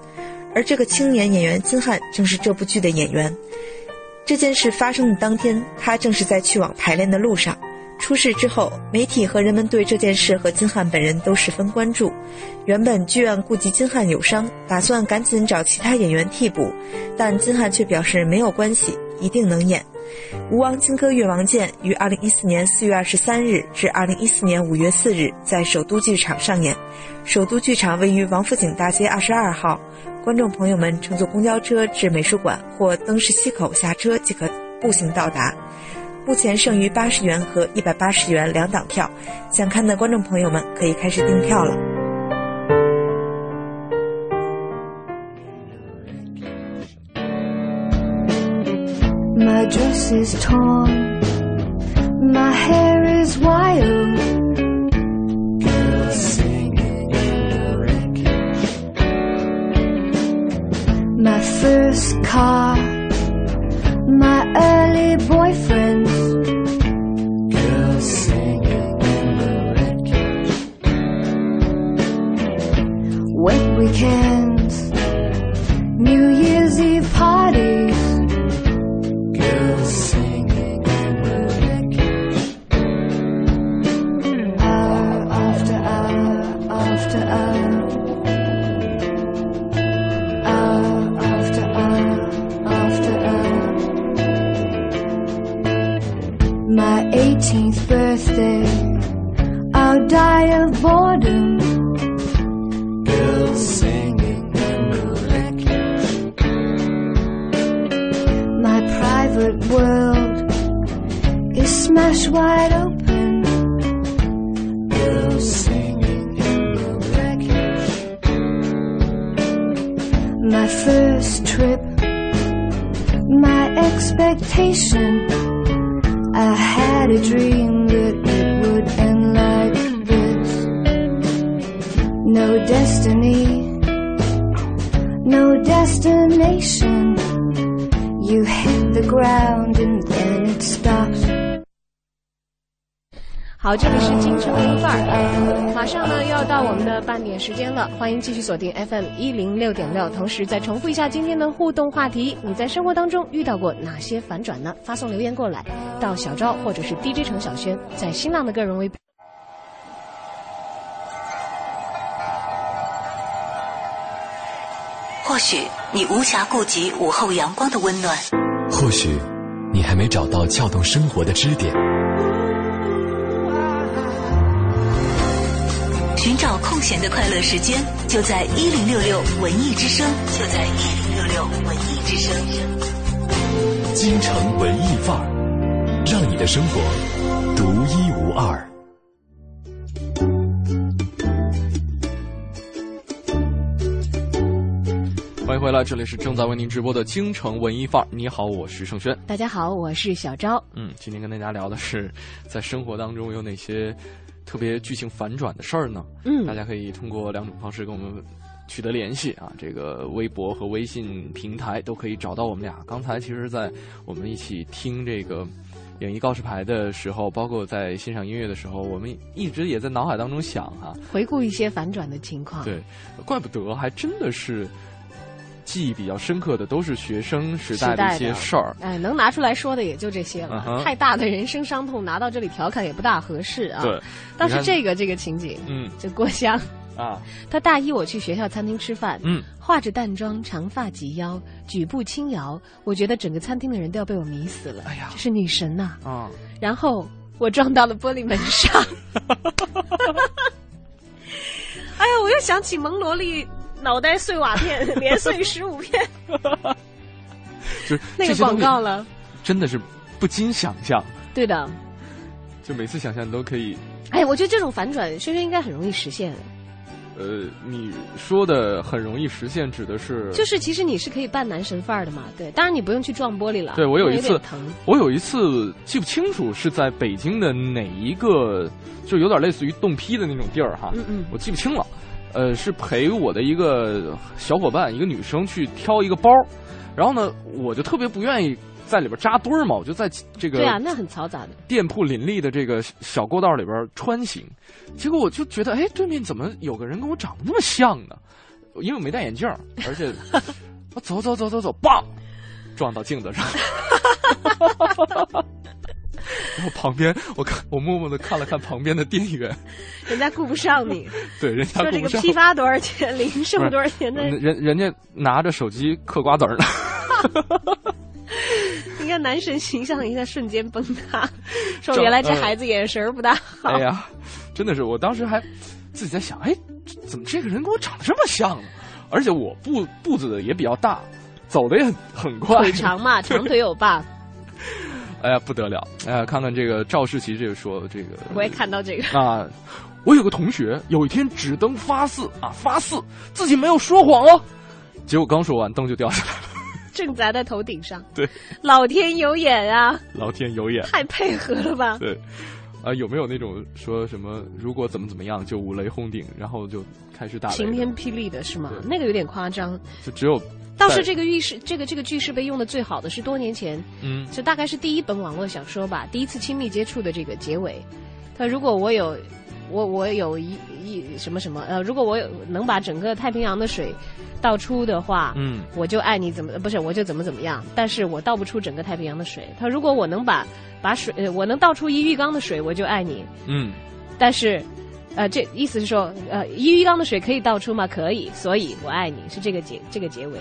而这个青年演员金瀚正是这部剧的演员。这件事发生的当天，他正是在去往排练的路上。出事之后，媒体和人们对这件事和金瀚本人都十分关注。原本剧院顾及金瀚有伤，打算赶紧找其他演员替补，但金瀚却表示没有关系，一定能演。《吴王金戈越王剑》于二零一四年四月二十三日至二零一四年五月四日在首都剧场上演。首都剧场位于王府井大街二十二号，观众朋友们乘坐公交车至美术馆或灯市西口下车即可步行到达。目前剩余八十元和一百八十元两档票，想看的观众朋友们可以开始订票了。My dress is torn, my hair is wild. Girls singing in the wreckage. My first car, my early boyfriends. Girls singing in the red cage. When we can. fire, boy. 时间了，欢迎继续锁定 FM 一零六点六。同时再重复一下今天的互动话题：你在生活当中遇到过哪些反转呢？发送留言过来到小昭或者是 DJ 程小轩在新浪的个人微博。或许你无暇顾及午后阳光的温暖，或许你还没找到撬动生活的支点。寻找空闲的快乐时间，就在一零六六文艺之声，就在一零六六文艺之声。京城文艺范儿，让你的生活独一无二。欢迎回来，这里是正在为您直播的京城文艺范儿。你好，我是盛轩。大家好，我是小昭。嗯，今天跟大家聊的是在生活当中有哪些。特别剧情反转的事儿呢？嗯，大家可以通过两种方式跟我们取得联系啊，这个微博和微信平台都可以找到我们俩。刚才其实，在我们一起听这个演绎告示牌的时候，包括在欣赏音乐的时候，我们一直也在脑海当中想哈，回顾一些反转的情况。对，怪不得还真的是。记忆比较深刻的都是学生时代的一些事儿，哎，能拿出来说的也就这些了。太大的人生伤痛拿到这里调侃也不大合适啊。对，倒是这个这个情景，嗯，就郭襄啊，他大一我去学校餐厅吃饭，嗯，化着淡妆，长发及腰，举步轻摇，我觉得整个餐厅的人都要被我迷死了。哎呀，这是女神呐！啊，然后我撞到了玻璃门上，哎呀，我又想起蒙罗丽。脑袋碎瓦片，连碎十五片，就是那个广告了，真的是不禁想象。对的，就每次想象都可以。哎，我觉得这种反转，轩轩应该很容易实现。呃，你说的很容易实现，指的是就是其实你是可以扮男神范儿的嘛？对，当然你不用去撞玻璃了。对我有一次疼，我有一次记不清楚是在北京的哪一个，就有点类似于冻批的那种地儿哈。嗯嗯，我记不清了。呃，是陪我的一个小伙伴，一个女生去挑一个包，然后呢，我就特别不愿意在里边扎堆儿嘛，我就在这个对啊，那很嘈杂的店铺林立的这个小过道里边穿行，结果我就觉得，哎，对面怎么有个人跟我长得那么像呢？因为我没戴眼镜，而且 我走走走走走，棒，撞到镜子上。然后旁边，我看我默默的看了看旁边的店员，人家顾不上你。对，人家说这个批发多少钱，零售多少钱的？人人家拿着手机嗑瓜子呢。你看男神形象一下瞬间崩塌，说原来这孩子眼神不大好。哎呀，真的是，我当时还自己在想，哎，怎么这个人跟我长得这么像呢？而且我步步子也比较大，走的也很很快，腿长嘛，长腿欧巴。哎呀，不得了！哎呀，看看这个赵世奇这个说这个，我也看到这个啊。我有个同学有一天指灯发誓啊，发誓自己没有说谎哦。结果刚说完，灯就掉下来了，正砸在头顶上。对，老天有眼啊！老天有眼，太配合了吧？对，啊，有没有那种说什么如果怎么怎么样就五雷轰顶，然后就开始打晴天霹雳的是吗？那个有点夸张。就只有。倒是这个浴室，这个这个句式被用的最好的是多年前，嗯，就大概是第一本网络小说吧，第一次亲密接触的这个结尾。他如果我有，我我有一一什么什么呃，如果我有能把整个太平洋的水倒出的话，嗯，我就爱你怎么不是我就怎么怎么样，但是我倒不出整个太平洋的水。他如果我能把把水呃我能倒出一浴缸的水，我就爱你，嗯，但是呃这意思是说呃一浴缸的水可以倒出吗？可以，所以我爱你是这个结这个结尾。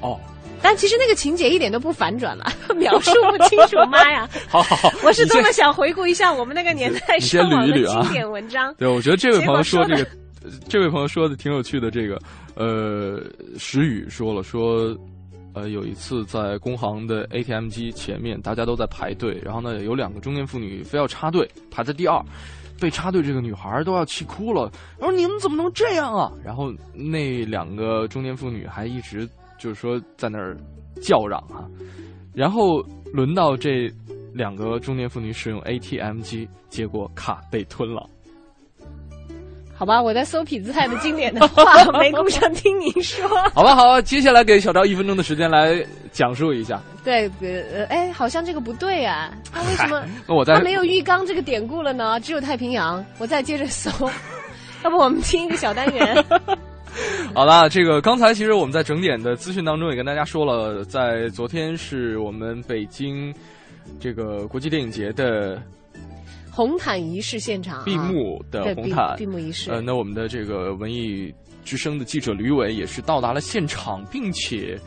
哦，但其实那个情节一点都不反转了，描述不清楚。妈呀！好 好好，我是多么想回顾一下我们那个年代上网的经典文章。对，我觉得这位朋友说这个，这位朋友说的挺有趣的。这个，呃，石宇说了说，呃，有一次在工行的 ATM 机前面，大家都在排队，然后呢，有两个中年妇女非要插队，排在第二，被插队这个女孩都要气哭了。我说你们怎么能这样啊？然后那两个中年妇女还一直。就是说，在那儿叫嚷啊，然后轮到这两个中年妇女使用 ATM 机，结果卡被吞了。好吧，我在搜痞子泰的经典的话，没顾上听您说。好吧，好，接下来给小赵一分钟的时间来讲述一下。对，呃，哎，好像这个不对啊，他为什么？那我在他没有浴缸这个典故了呢？只有太平洋。我再接着搜，要不我们听一个小单元。好了，这个刚才其实我们在整点的资讯当中也跟大家说了，在昨天是我们北京这个国际电影节的。红毯仪式现场，闭幕的红毯闭幕仪式。呃，那我们的这个文艺之声的记者吕伟也是到达了现场，并且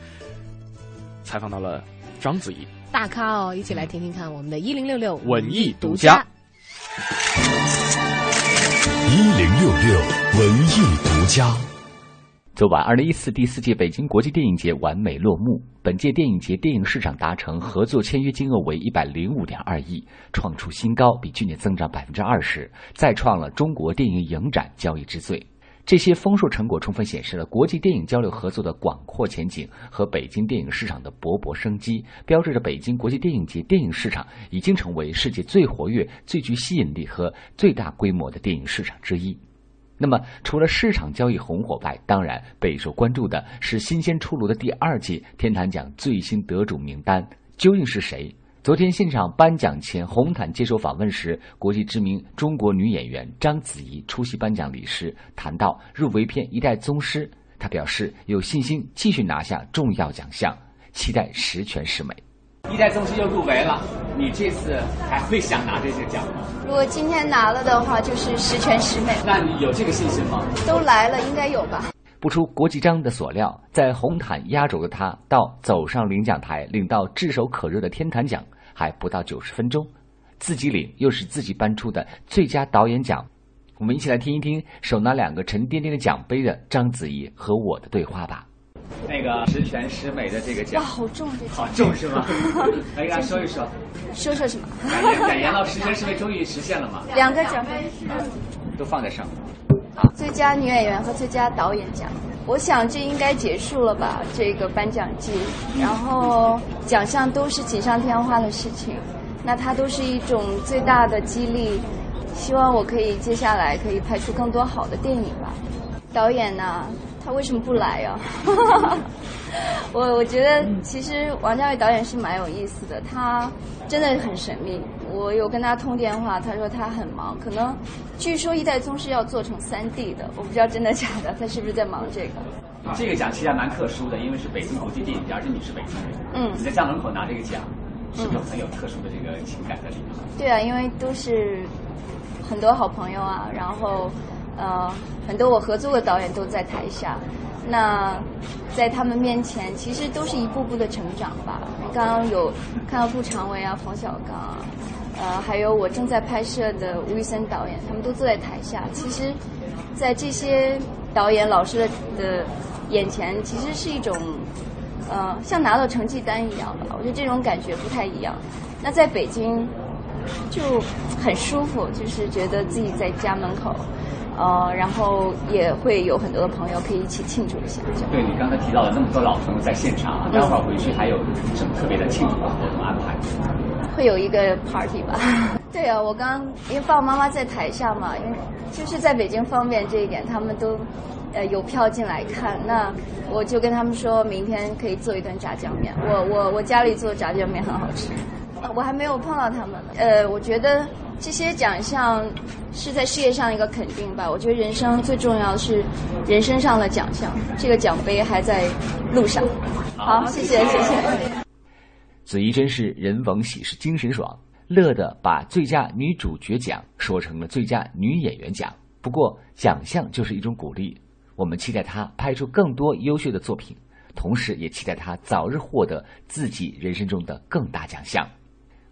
采访到了章子怡。大咖哦，一起来听听看我们的“一零六六”文艺独家。一零六六文艺独家。昨晚，二零一四第四届北京国际电影节完美落幕。本届电影节电影市场达成合作签约金额为一百零五点二亿，创出新高，比去年增长百分之二十，再创了中国电影影展交易之最。这些丰硕成果充分显示了国际电影交流合作的广阔前景和北京电影市场的勃勃生机，标志着北京国际电影节电影市场已经成为世界最活跃、最具吸引力和最大规模的电影市场之一。那么，除了市场交易红火外，当然备受关注的是新鲜出炉的第二届天坛奖最新得主名单究竟是谁？昨天现场颁奖前，红毯接受访问时，国际知名中国女演员章子怡出席颁奖礼时谈到入围片《一代宗师》，她表示有信心继续拿下重要奖项，期待十全十美。一代宗师又入围了，你这次还会想拿这些奖吗？如果今天拿了的话，就是十全十美。那你有这个信心吗？都来了，应该有吧。不出国际章的所料，在红毯压轴的他，到走上领奖台领到炙手可热的天坛奖，还不到九十分钟，自己领又是自己颁出的最佳导演奖。我们一起来听一听手拿两个沉甸甸的奖杯的章子怡和我的对话吧。那个十全十美的这个奖，哇，好重这好重是吗？来给大家说一说，说说什么？感言到十全十美终于实现了吗？两个奖杯都放在上面。好，最佳女演员和最佳导演奖，我想这应该结束了吧？这个颁奖季，然后奖项都是锦上添花的事情，那它都是一种最大的激励，希望我可以接下来可以拍出更多好的电影吧。导演呢？他为什么不来呀？我我觉得其实王家卫导演是蛮有意思的，他真的很神秘。我有跟他通电话，他说他很忙，可能据说《一代宗师》要做成三 D 的，我不知道真的假的，他是不是在忙这个？这个奖其实还蛮特殊的，因为是北京国际电影节，而且你是北京人，嗯，你在家门口拿这个奖，是不是很有特殊的这个情感在里面？对啊，因为都是很多好朋友啊，然后。呃，很多我合作的导演都在台下，那在他们面前，其实都是一步步的成长吧。刚刚有看到顾长卫啊、冯小刚啊，呃，还有我正在拍摄的吴宇森导演，他们都坐在台下。其实，在这些导演老师的的眼前，其实是一种呃，像拿到成绩单一样的。我觉得这种感觉不太一样。那在北京就很舒服，就是觉得自己在家门口。呃，然后也会有很多的朋友可以一起庆祝一下。对你刚才提到了那么多老朋友在现场啊，待会儿回去还有什么特别的庆祝活动安排？会有一个 party 吧？对啊，我刚因为爸爸妈妈在台下嘛，因为就是在北京方便这一点，他们都呃有票进来看，那我就跟他们说明天可以做一顿炸酱面。我我我家里做炸酱面很好吃，我还没有碰到他们呢。呃，我觉得。这些奖项是在事业上一个肯定吧？我觉得人生最重要的是人生上的奖项，这个奖杯还在路上。好，谢谢，谢谢。子怡真是人逢喜事精神爽，乐的把最佳女主角奖说成了最佳女演员奖。不过奖项就是一种鼓励，我们期待她拍出更多优秀的作品，同时也期待她早日获得自己人生中的更大奖项。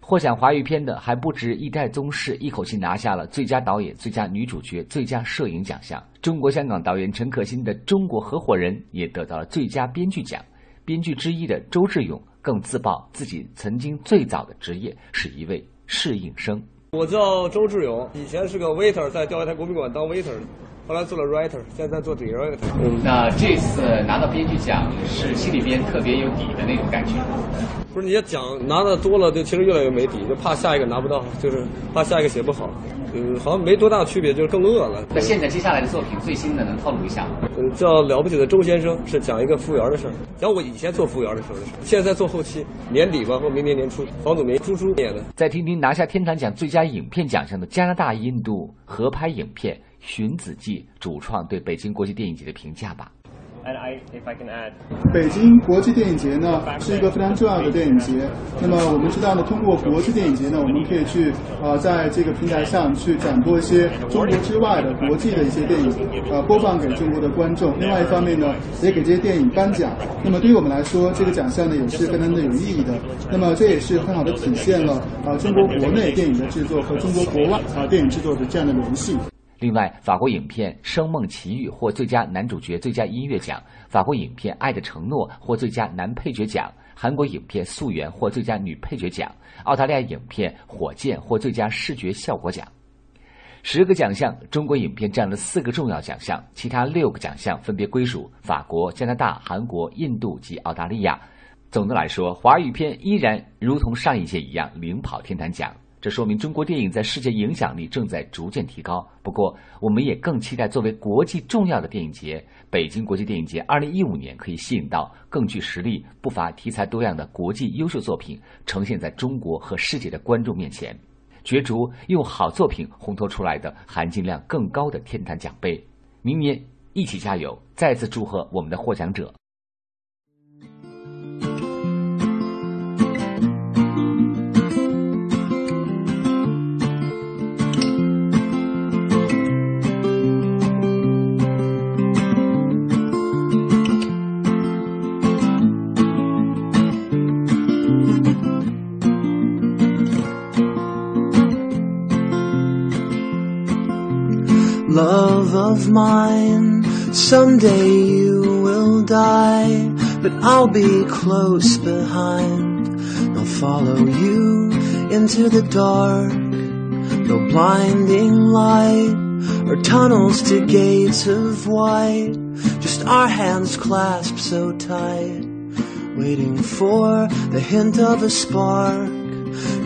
获奖华语片的还不止《一代宗师》，一口气拿下了最佳导演、最佳女主角、最佳摄影奖项。中国香港导演陈可辛的《中国合伙人》也得到了最佳编剧奖。编剧之一的周志勇更自曝自己曾经最早的职业是一位侍应生。我叫周志勇，以前是个 waiter，在钓鱼台国宾馆当 waiter。后来做了 writer，现在做 director。嗯，那这次拿到编剧奖是心里边特别有底的那种感觉。不是，你要奖拿的多了，就其实越来越没底，就怕下一个拿不到，就是怕下一个写不好。嗯，好像没多大区别，就是更饿了。那现在接下来的作品最新的能透露一下吗？嗯，叫了不起的周先生，是讲一个服务员的事儿，讲我以前做服务员的时候的事儿。现在做后期，年底吧或明年年初，房祖名、朱珠演的。再听听拿下天坛奖最佳影片奖项的加拿大印度合拍影片《寻子记》主创对北京国际电影节的评价吧。北京国际电影节呢是一个非常重要的电影节。那么我们知道呢，通过国际电影节呢，我们可以去啊，在这个平台上去展播一些中国之外的国际的一些电影，呃，播放给中国的观众。另外一方面呢，也给这些电影颁奖。那么对于我们来说，这个奖项呢也是非常的有意义的。那么这也是很好的体现了啊中国国内电影的制作和中国国外啊电影制作的这样的联系。另外，法国影片《声梦奇遇》获最佳男主角、最佳音乐奖；法国影片《爱的承诺》获最佳男配角奖；韩国影片《溯源》获最佳女配角奖；澳大利亚影片《火箭》获最佳视觉效果奖。十个奖项，中国影片占了四个重要奖项，其他六个奖项分别归属法国、加拿大、韩国、印度及澳大利亚。总的来说，华语片依然如同上一届一样领跑天坛奖。这说明中国电影在世界影响力正在逐渐提高。不过，我们也更期待作为国际重要的电影节——北京国际电影节，2015年可以吸引到更具实力、不乏题材多样的国际优秀作品呈现在中国和世界的观众面前，角逐用好作品烘托出来的含金量更高的天坛奖杯。明年一起加油！再次祝贺我们的获奖者。Mine. Someday you will die, but I'll be close behind. I'll follow you into the dark. No blinding light or tunnels to gates of white. Just our hands clasped so tight, waiting for the hint of a spark.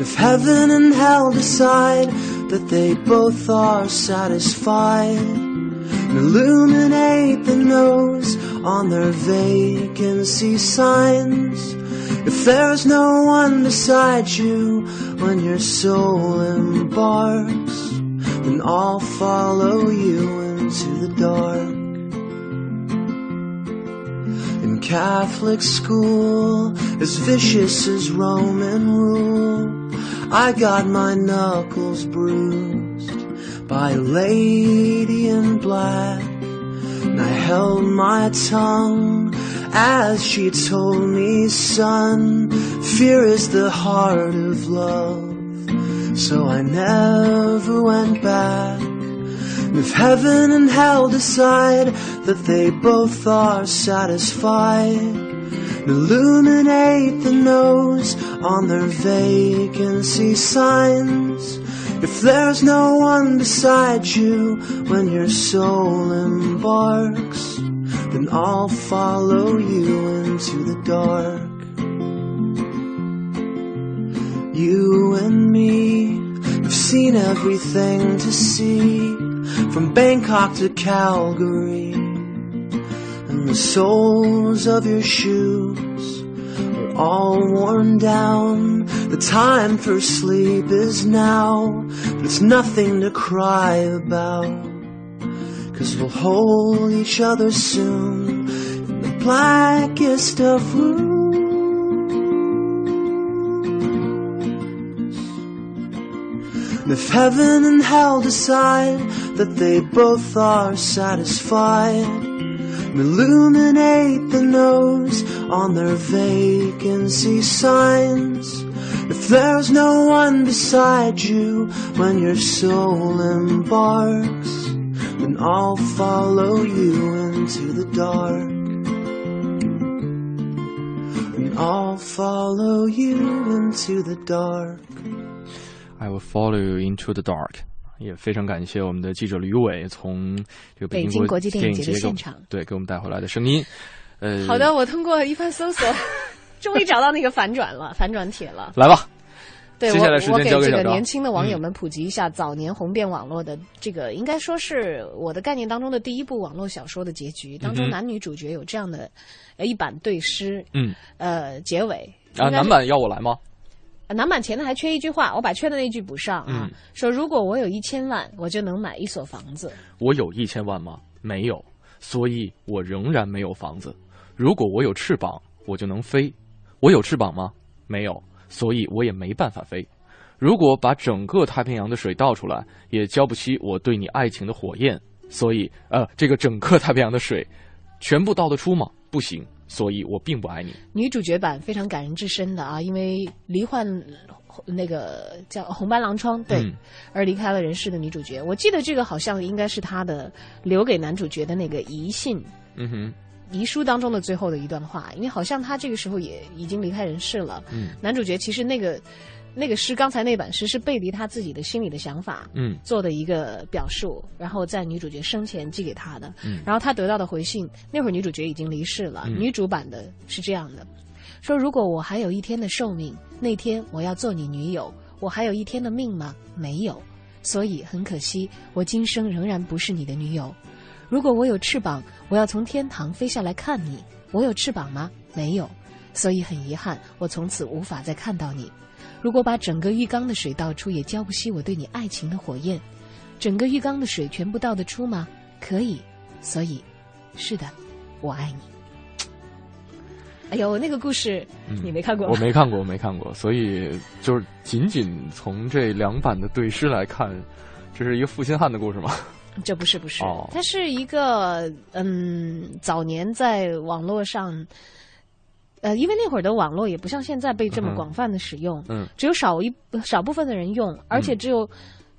If heaven and hell decide that they both are satisfied and illuminate the nose on their vacancy signs. If there's no one beside you when your soul embarks, then I'll follow you into the dark. In Catholic school, as vicious as Roman rule, I got my knuckles bruised by a lady in black. And I held my tongue as she told me, son, fear is the heart of love. So I never went back. If heaven and hell decide that they both are satisfied, illuminate the nose on their vacancy signs. If there's no one beside you when your soul embarks, then I'll follow you into the dark. You and me have seen everything to see, from Bangkok to Calgary and the soles of your shoes all worn down. The time for sleep is now, it's nothing to cry about. Cause we'll hold each other soon in the blackest of rooms. And if heaven and hell decide that they both are satisfied, illuminate the nose on their vacancy signs. If there's no one beside you when your soul embarks, then I'll follow you into the dark. And I'll follow you into the dark. I will follow you into the dark. 也非常感谢我们的记者吕伟从这个北京国际电影节的现场对给我们带回来的声音。呃，好的，我通过一番搜索，终于找到那个反转了，反转帖了。来吧。对我，我给这个年轻的网友们普及一下早年红遍网络的这个，应该说是我的概念当中的第一部网络小说的结局。当中男女主角有这样的一版对诗，嗯，呃，结尾啊，男版要我来吗？男版前的还缺一句话，我把缺的那句补上啊，说如果我有一千万，我就能买一所房子。我有一千万吗？没有，所以我仍然没有房子。如果我有翅膀，我就能飞。我有翅膀吗？没有。所以我也没办法飞。如果把整个太平洋的水倒出来，也浇不熄我对你爱情的火焰。所以，呃，这个整个太平洋的水，全部倒得出吗？不行。所以我并不爱你。女主角版非常感人至深的啊，因为罹患那个叫红斑狼疮，对，而离开了人世的女主角。我记得这个好像应该是她的留给男主角的那个遗信。嗯哼。遗书当中的最后的一段话，因为好像她这个时候也已经离开人世了。嗯，男主角其实那个那个诗，刚才那版诗是背离他自己的心里的想法，嗯，做的一个表述，然后在女主角生前寄给他的。嗯，然后他得到的回信，那会儿女主角已经离世了。女主版的是这样的：说如果我还有一天的寿命，那天我要做你女友。我还有一天的命吗？没有，所以很可惜，我今生仍然不是你的女友。如果我有翅膀，我要从天堂飞下来看你。我有翅膀吗？没有，所以很遗憾，我从此无法再看到你。如果把整个浴缸的水倒出，也浇不熄我对你爱情的火焰。整个浴缸的水全部倒得出吗？可以，所以，是的，我爱你。哎呦，那个故事你没看过？我没看过，我没看过。所以就是仅仅从这两版的对诗来看，这是一个负心汉的故事吗？这不是不是，它是一个嗯，早年在网络上，呃，因为那会儿的网络也不像现在被这么广泛的使用，嗯，只有少一少部分的人用，而且只有。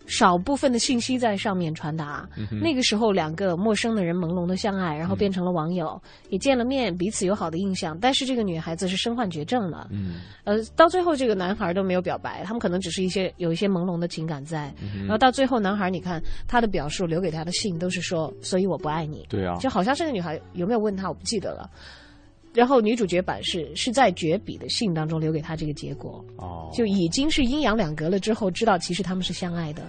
少部分的信息在上面传达。那个时候，两个陌生的人朦胧的相爱，然后变成了网友，也见了面，彼此有好的印象。但是这个女孩子是身患绝症了。嗯，呃，到最后这个男孩都没有表白，他们可能只是一些有一些朦胧的情感在。然后到最后，男孩你看他的表述，留给他的信都是说：“所以我不爱你。”对啊，就好像这个女孩有没有问他，我不记得了。然后女主角版是是在绝笔的信当中留给他这个结果，哦，就已经是阴阳两隔了之后，知道其实他们是相爱的，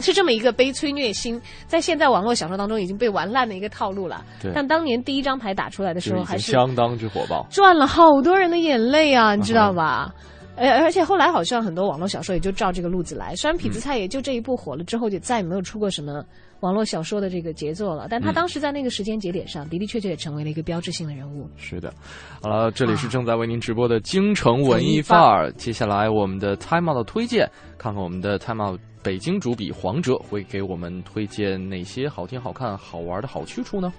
是这么一个悲催虐心，在现在网络小说当中已经被玩烂的一个套路了。对，但当年第一张牌打出来的时候，还是相当之火爆，赚了好多人的眼泪啊，你知道吧？而，而且后来好像很多网络小说也就照这个路子来，虽然痞子蔡也就这一部火了之后，就再也没有出过什么。网络小说的这个杰作了，但他当时在那个时间节点上的的确确也成为了一个标志性的人物。是的，好了，这里是正在为您直播的京城文艺范儿。接下来我们的 Time Out 推荐，看看我们的 Time Out 北京主笔黄哲会给我们推荐哪些好听、好看、好玩的好去处呢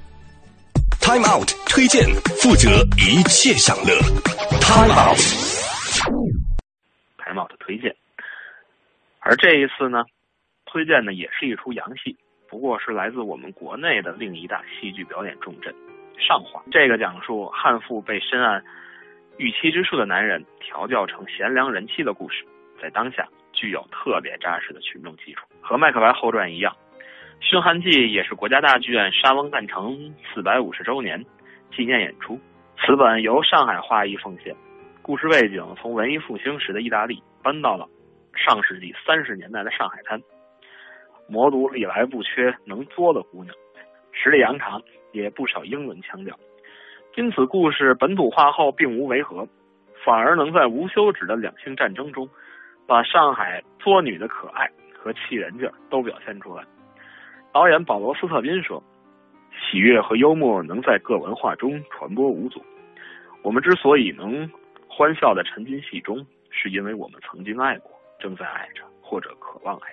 ？Time Out 推荐，负责一切享乐。Time Out，Time Out 推荐。而这一次呢？推荐的也是一出洋戏，不过是来自我们国内的另一大戏剧表演重镇——上华。这个讲述悍妇被深谙御妻之术的男人调教成贤良人妻的故事，在当下具有特别扎实的群众基础。和《麦克白后传》一样，《驯悍记》也是国家大剧院沙翁诞辰四百五十周年纪念演出。此本由上海话译奉献，故事背景从文艺复兴时的意大利搬到了上世纪三十年代的上海滩。魔都历来不缺能作的姑娘，实力扬长，也不少英伦腔调。因此，故事本土化后并无违和，反而能在无休止的两性战争中，把上海作女的可爱和气人劲儿都表现出来。导演保罗·斯特宾说：“喜悦和幽默能在各文化中传播无阻。我们之所以能欢笑的沉浸戏中，是因为我们曾经爱过，正在爱着，或者渴望爱。”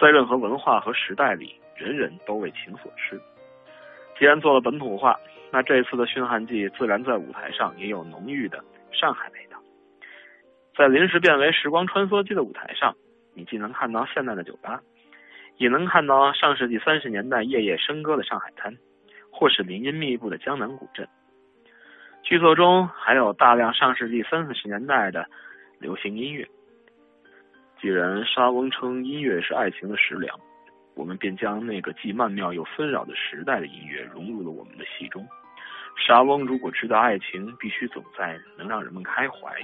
在任何文化和时代里，人人都为情所痴。既然做了本土化，那这次的《驯悍记》自然在舞台上也有浓郁的上海味道。在临时变为时光穿梭机的舞台上，你既能看到现代的酒吧，也能看到上世纪三十年代夜夜笙歌的上海滩，或是林荫密布的江南古镇。剧作中还有大量上世纪三四十年代的流行音乐。既然莎翁称音乐是爱情的食粮，我们便将那个既曼妙又纷扰的时代的音乐融入了我们的戏中。莎翁如果知道爱情必须总在能让人们开怀，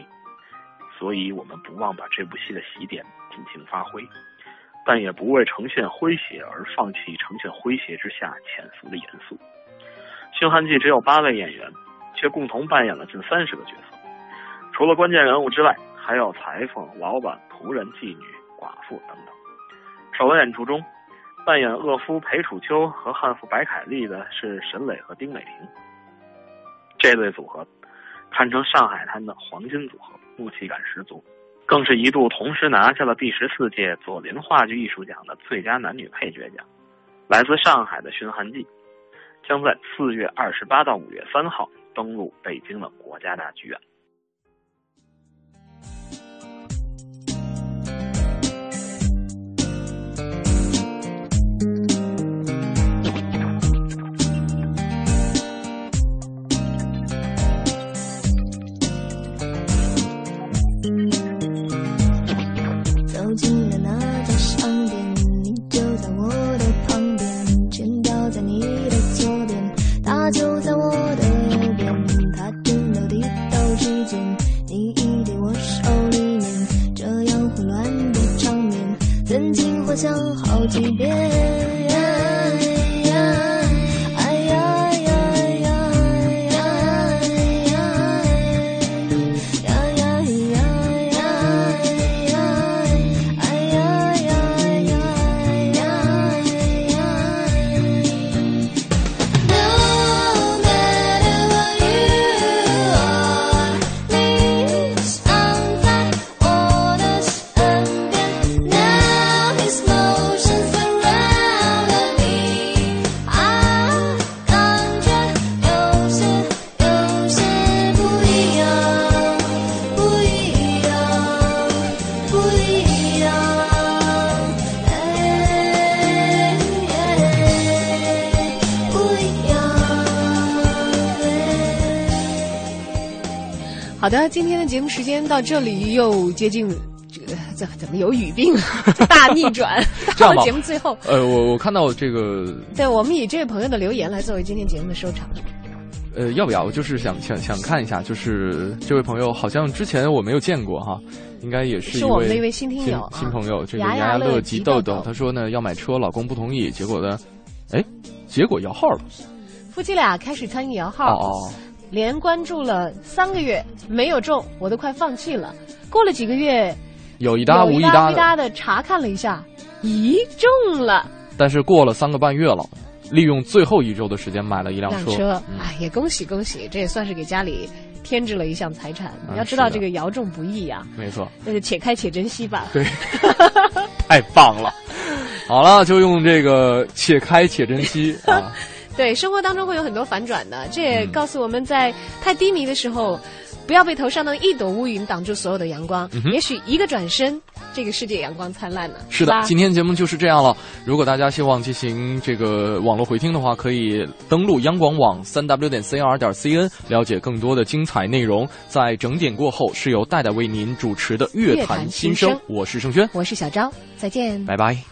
所以我们不忘把这部戏的喜点尽情发挥，但也不为呈现诙谐而放弃呈现诙谐之下潜伏的严肃。《星汉记》只有八位演员，却共同扮演了近三十个角色，除了关键人物之外。还有裁缝、老板、仆人、妓女、寡妇等等。首轮演出中，扮演恶夫裴楚秋和悍妇白凯丽的是沈磊和丁美婷。这对组合堪称上海滩的黄金组合，默契感十足，更是一度同时拿下了第十四届左琳话剧艺术奖的最佳男女配角奖。来自上海的《寻汉记》将在四月二十八到五月三号登陆北京的国家大剧院。的，今天的节目时间到这里又接近，这个怎怎么有语病？大逆转，到了节目最后。呃，我我看到这个，对我们以这位朋友的留言来作为今天节目的收场。呃，要不要？我就是想想想看一下，就是这位朋友好像之前我没有见过哈，应该也是是我们的一位新听友、新朋友，这个牙牙乐吉豆豆，他说呢要买车，老公不同意，结果呢，哎，结果摇号了，夫妻俩开始参与摇号。哦。连关注了三个月没有中，我都快放弃了。过了几个月，有一搭无一搭，搭的查看了一下，咦，中了。但是过了三个半月了，利用最后一周的时间买了一辆车。哎，也恭喜恭喜，这也算是给家里添置了一项财产。你要知道这个摇中不易呀，没错。那就且开且珍惜吧。对，太棒了。好了，就用这个且开且珍惜啊。对，生活当中会有很多反转的，这也告诉我们在太低迷的时候，不要被头上的一朵乌云挡住所有的阳光。也许一个转身，这个世界阳光灿烂呢。是的，今天节目就是这样了。如果大家希望进行这个网络回听的话，可以登录央广网三 w 点 cr 点 cn，了解更多的精彩内容。在整点过后，是由戴戴为您主持的《乐坛新生》，我是盛轩，我是小昭，再见，拜拜。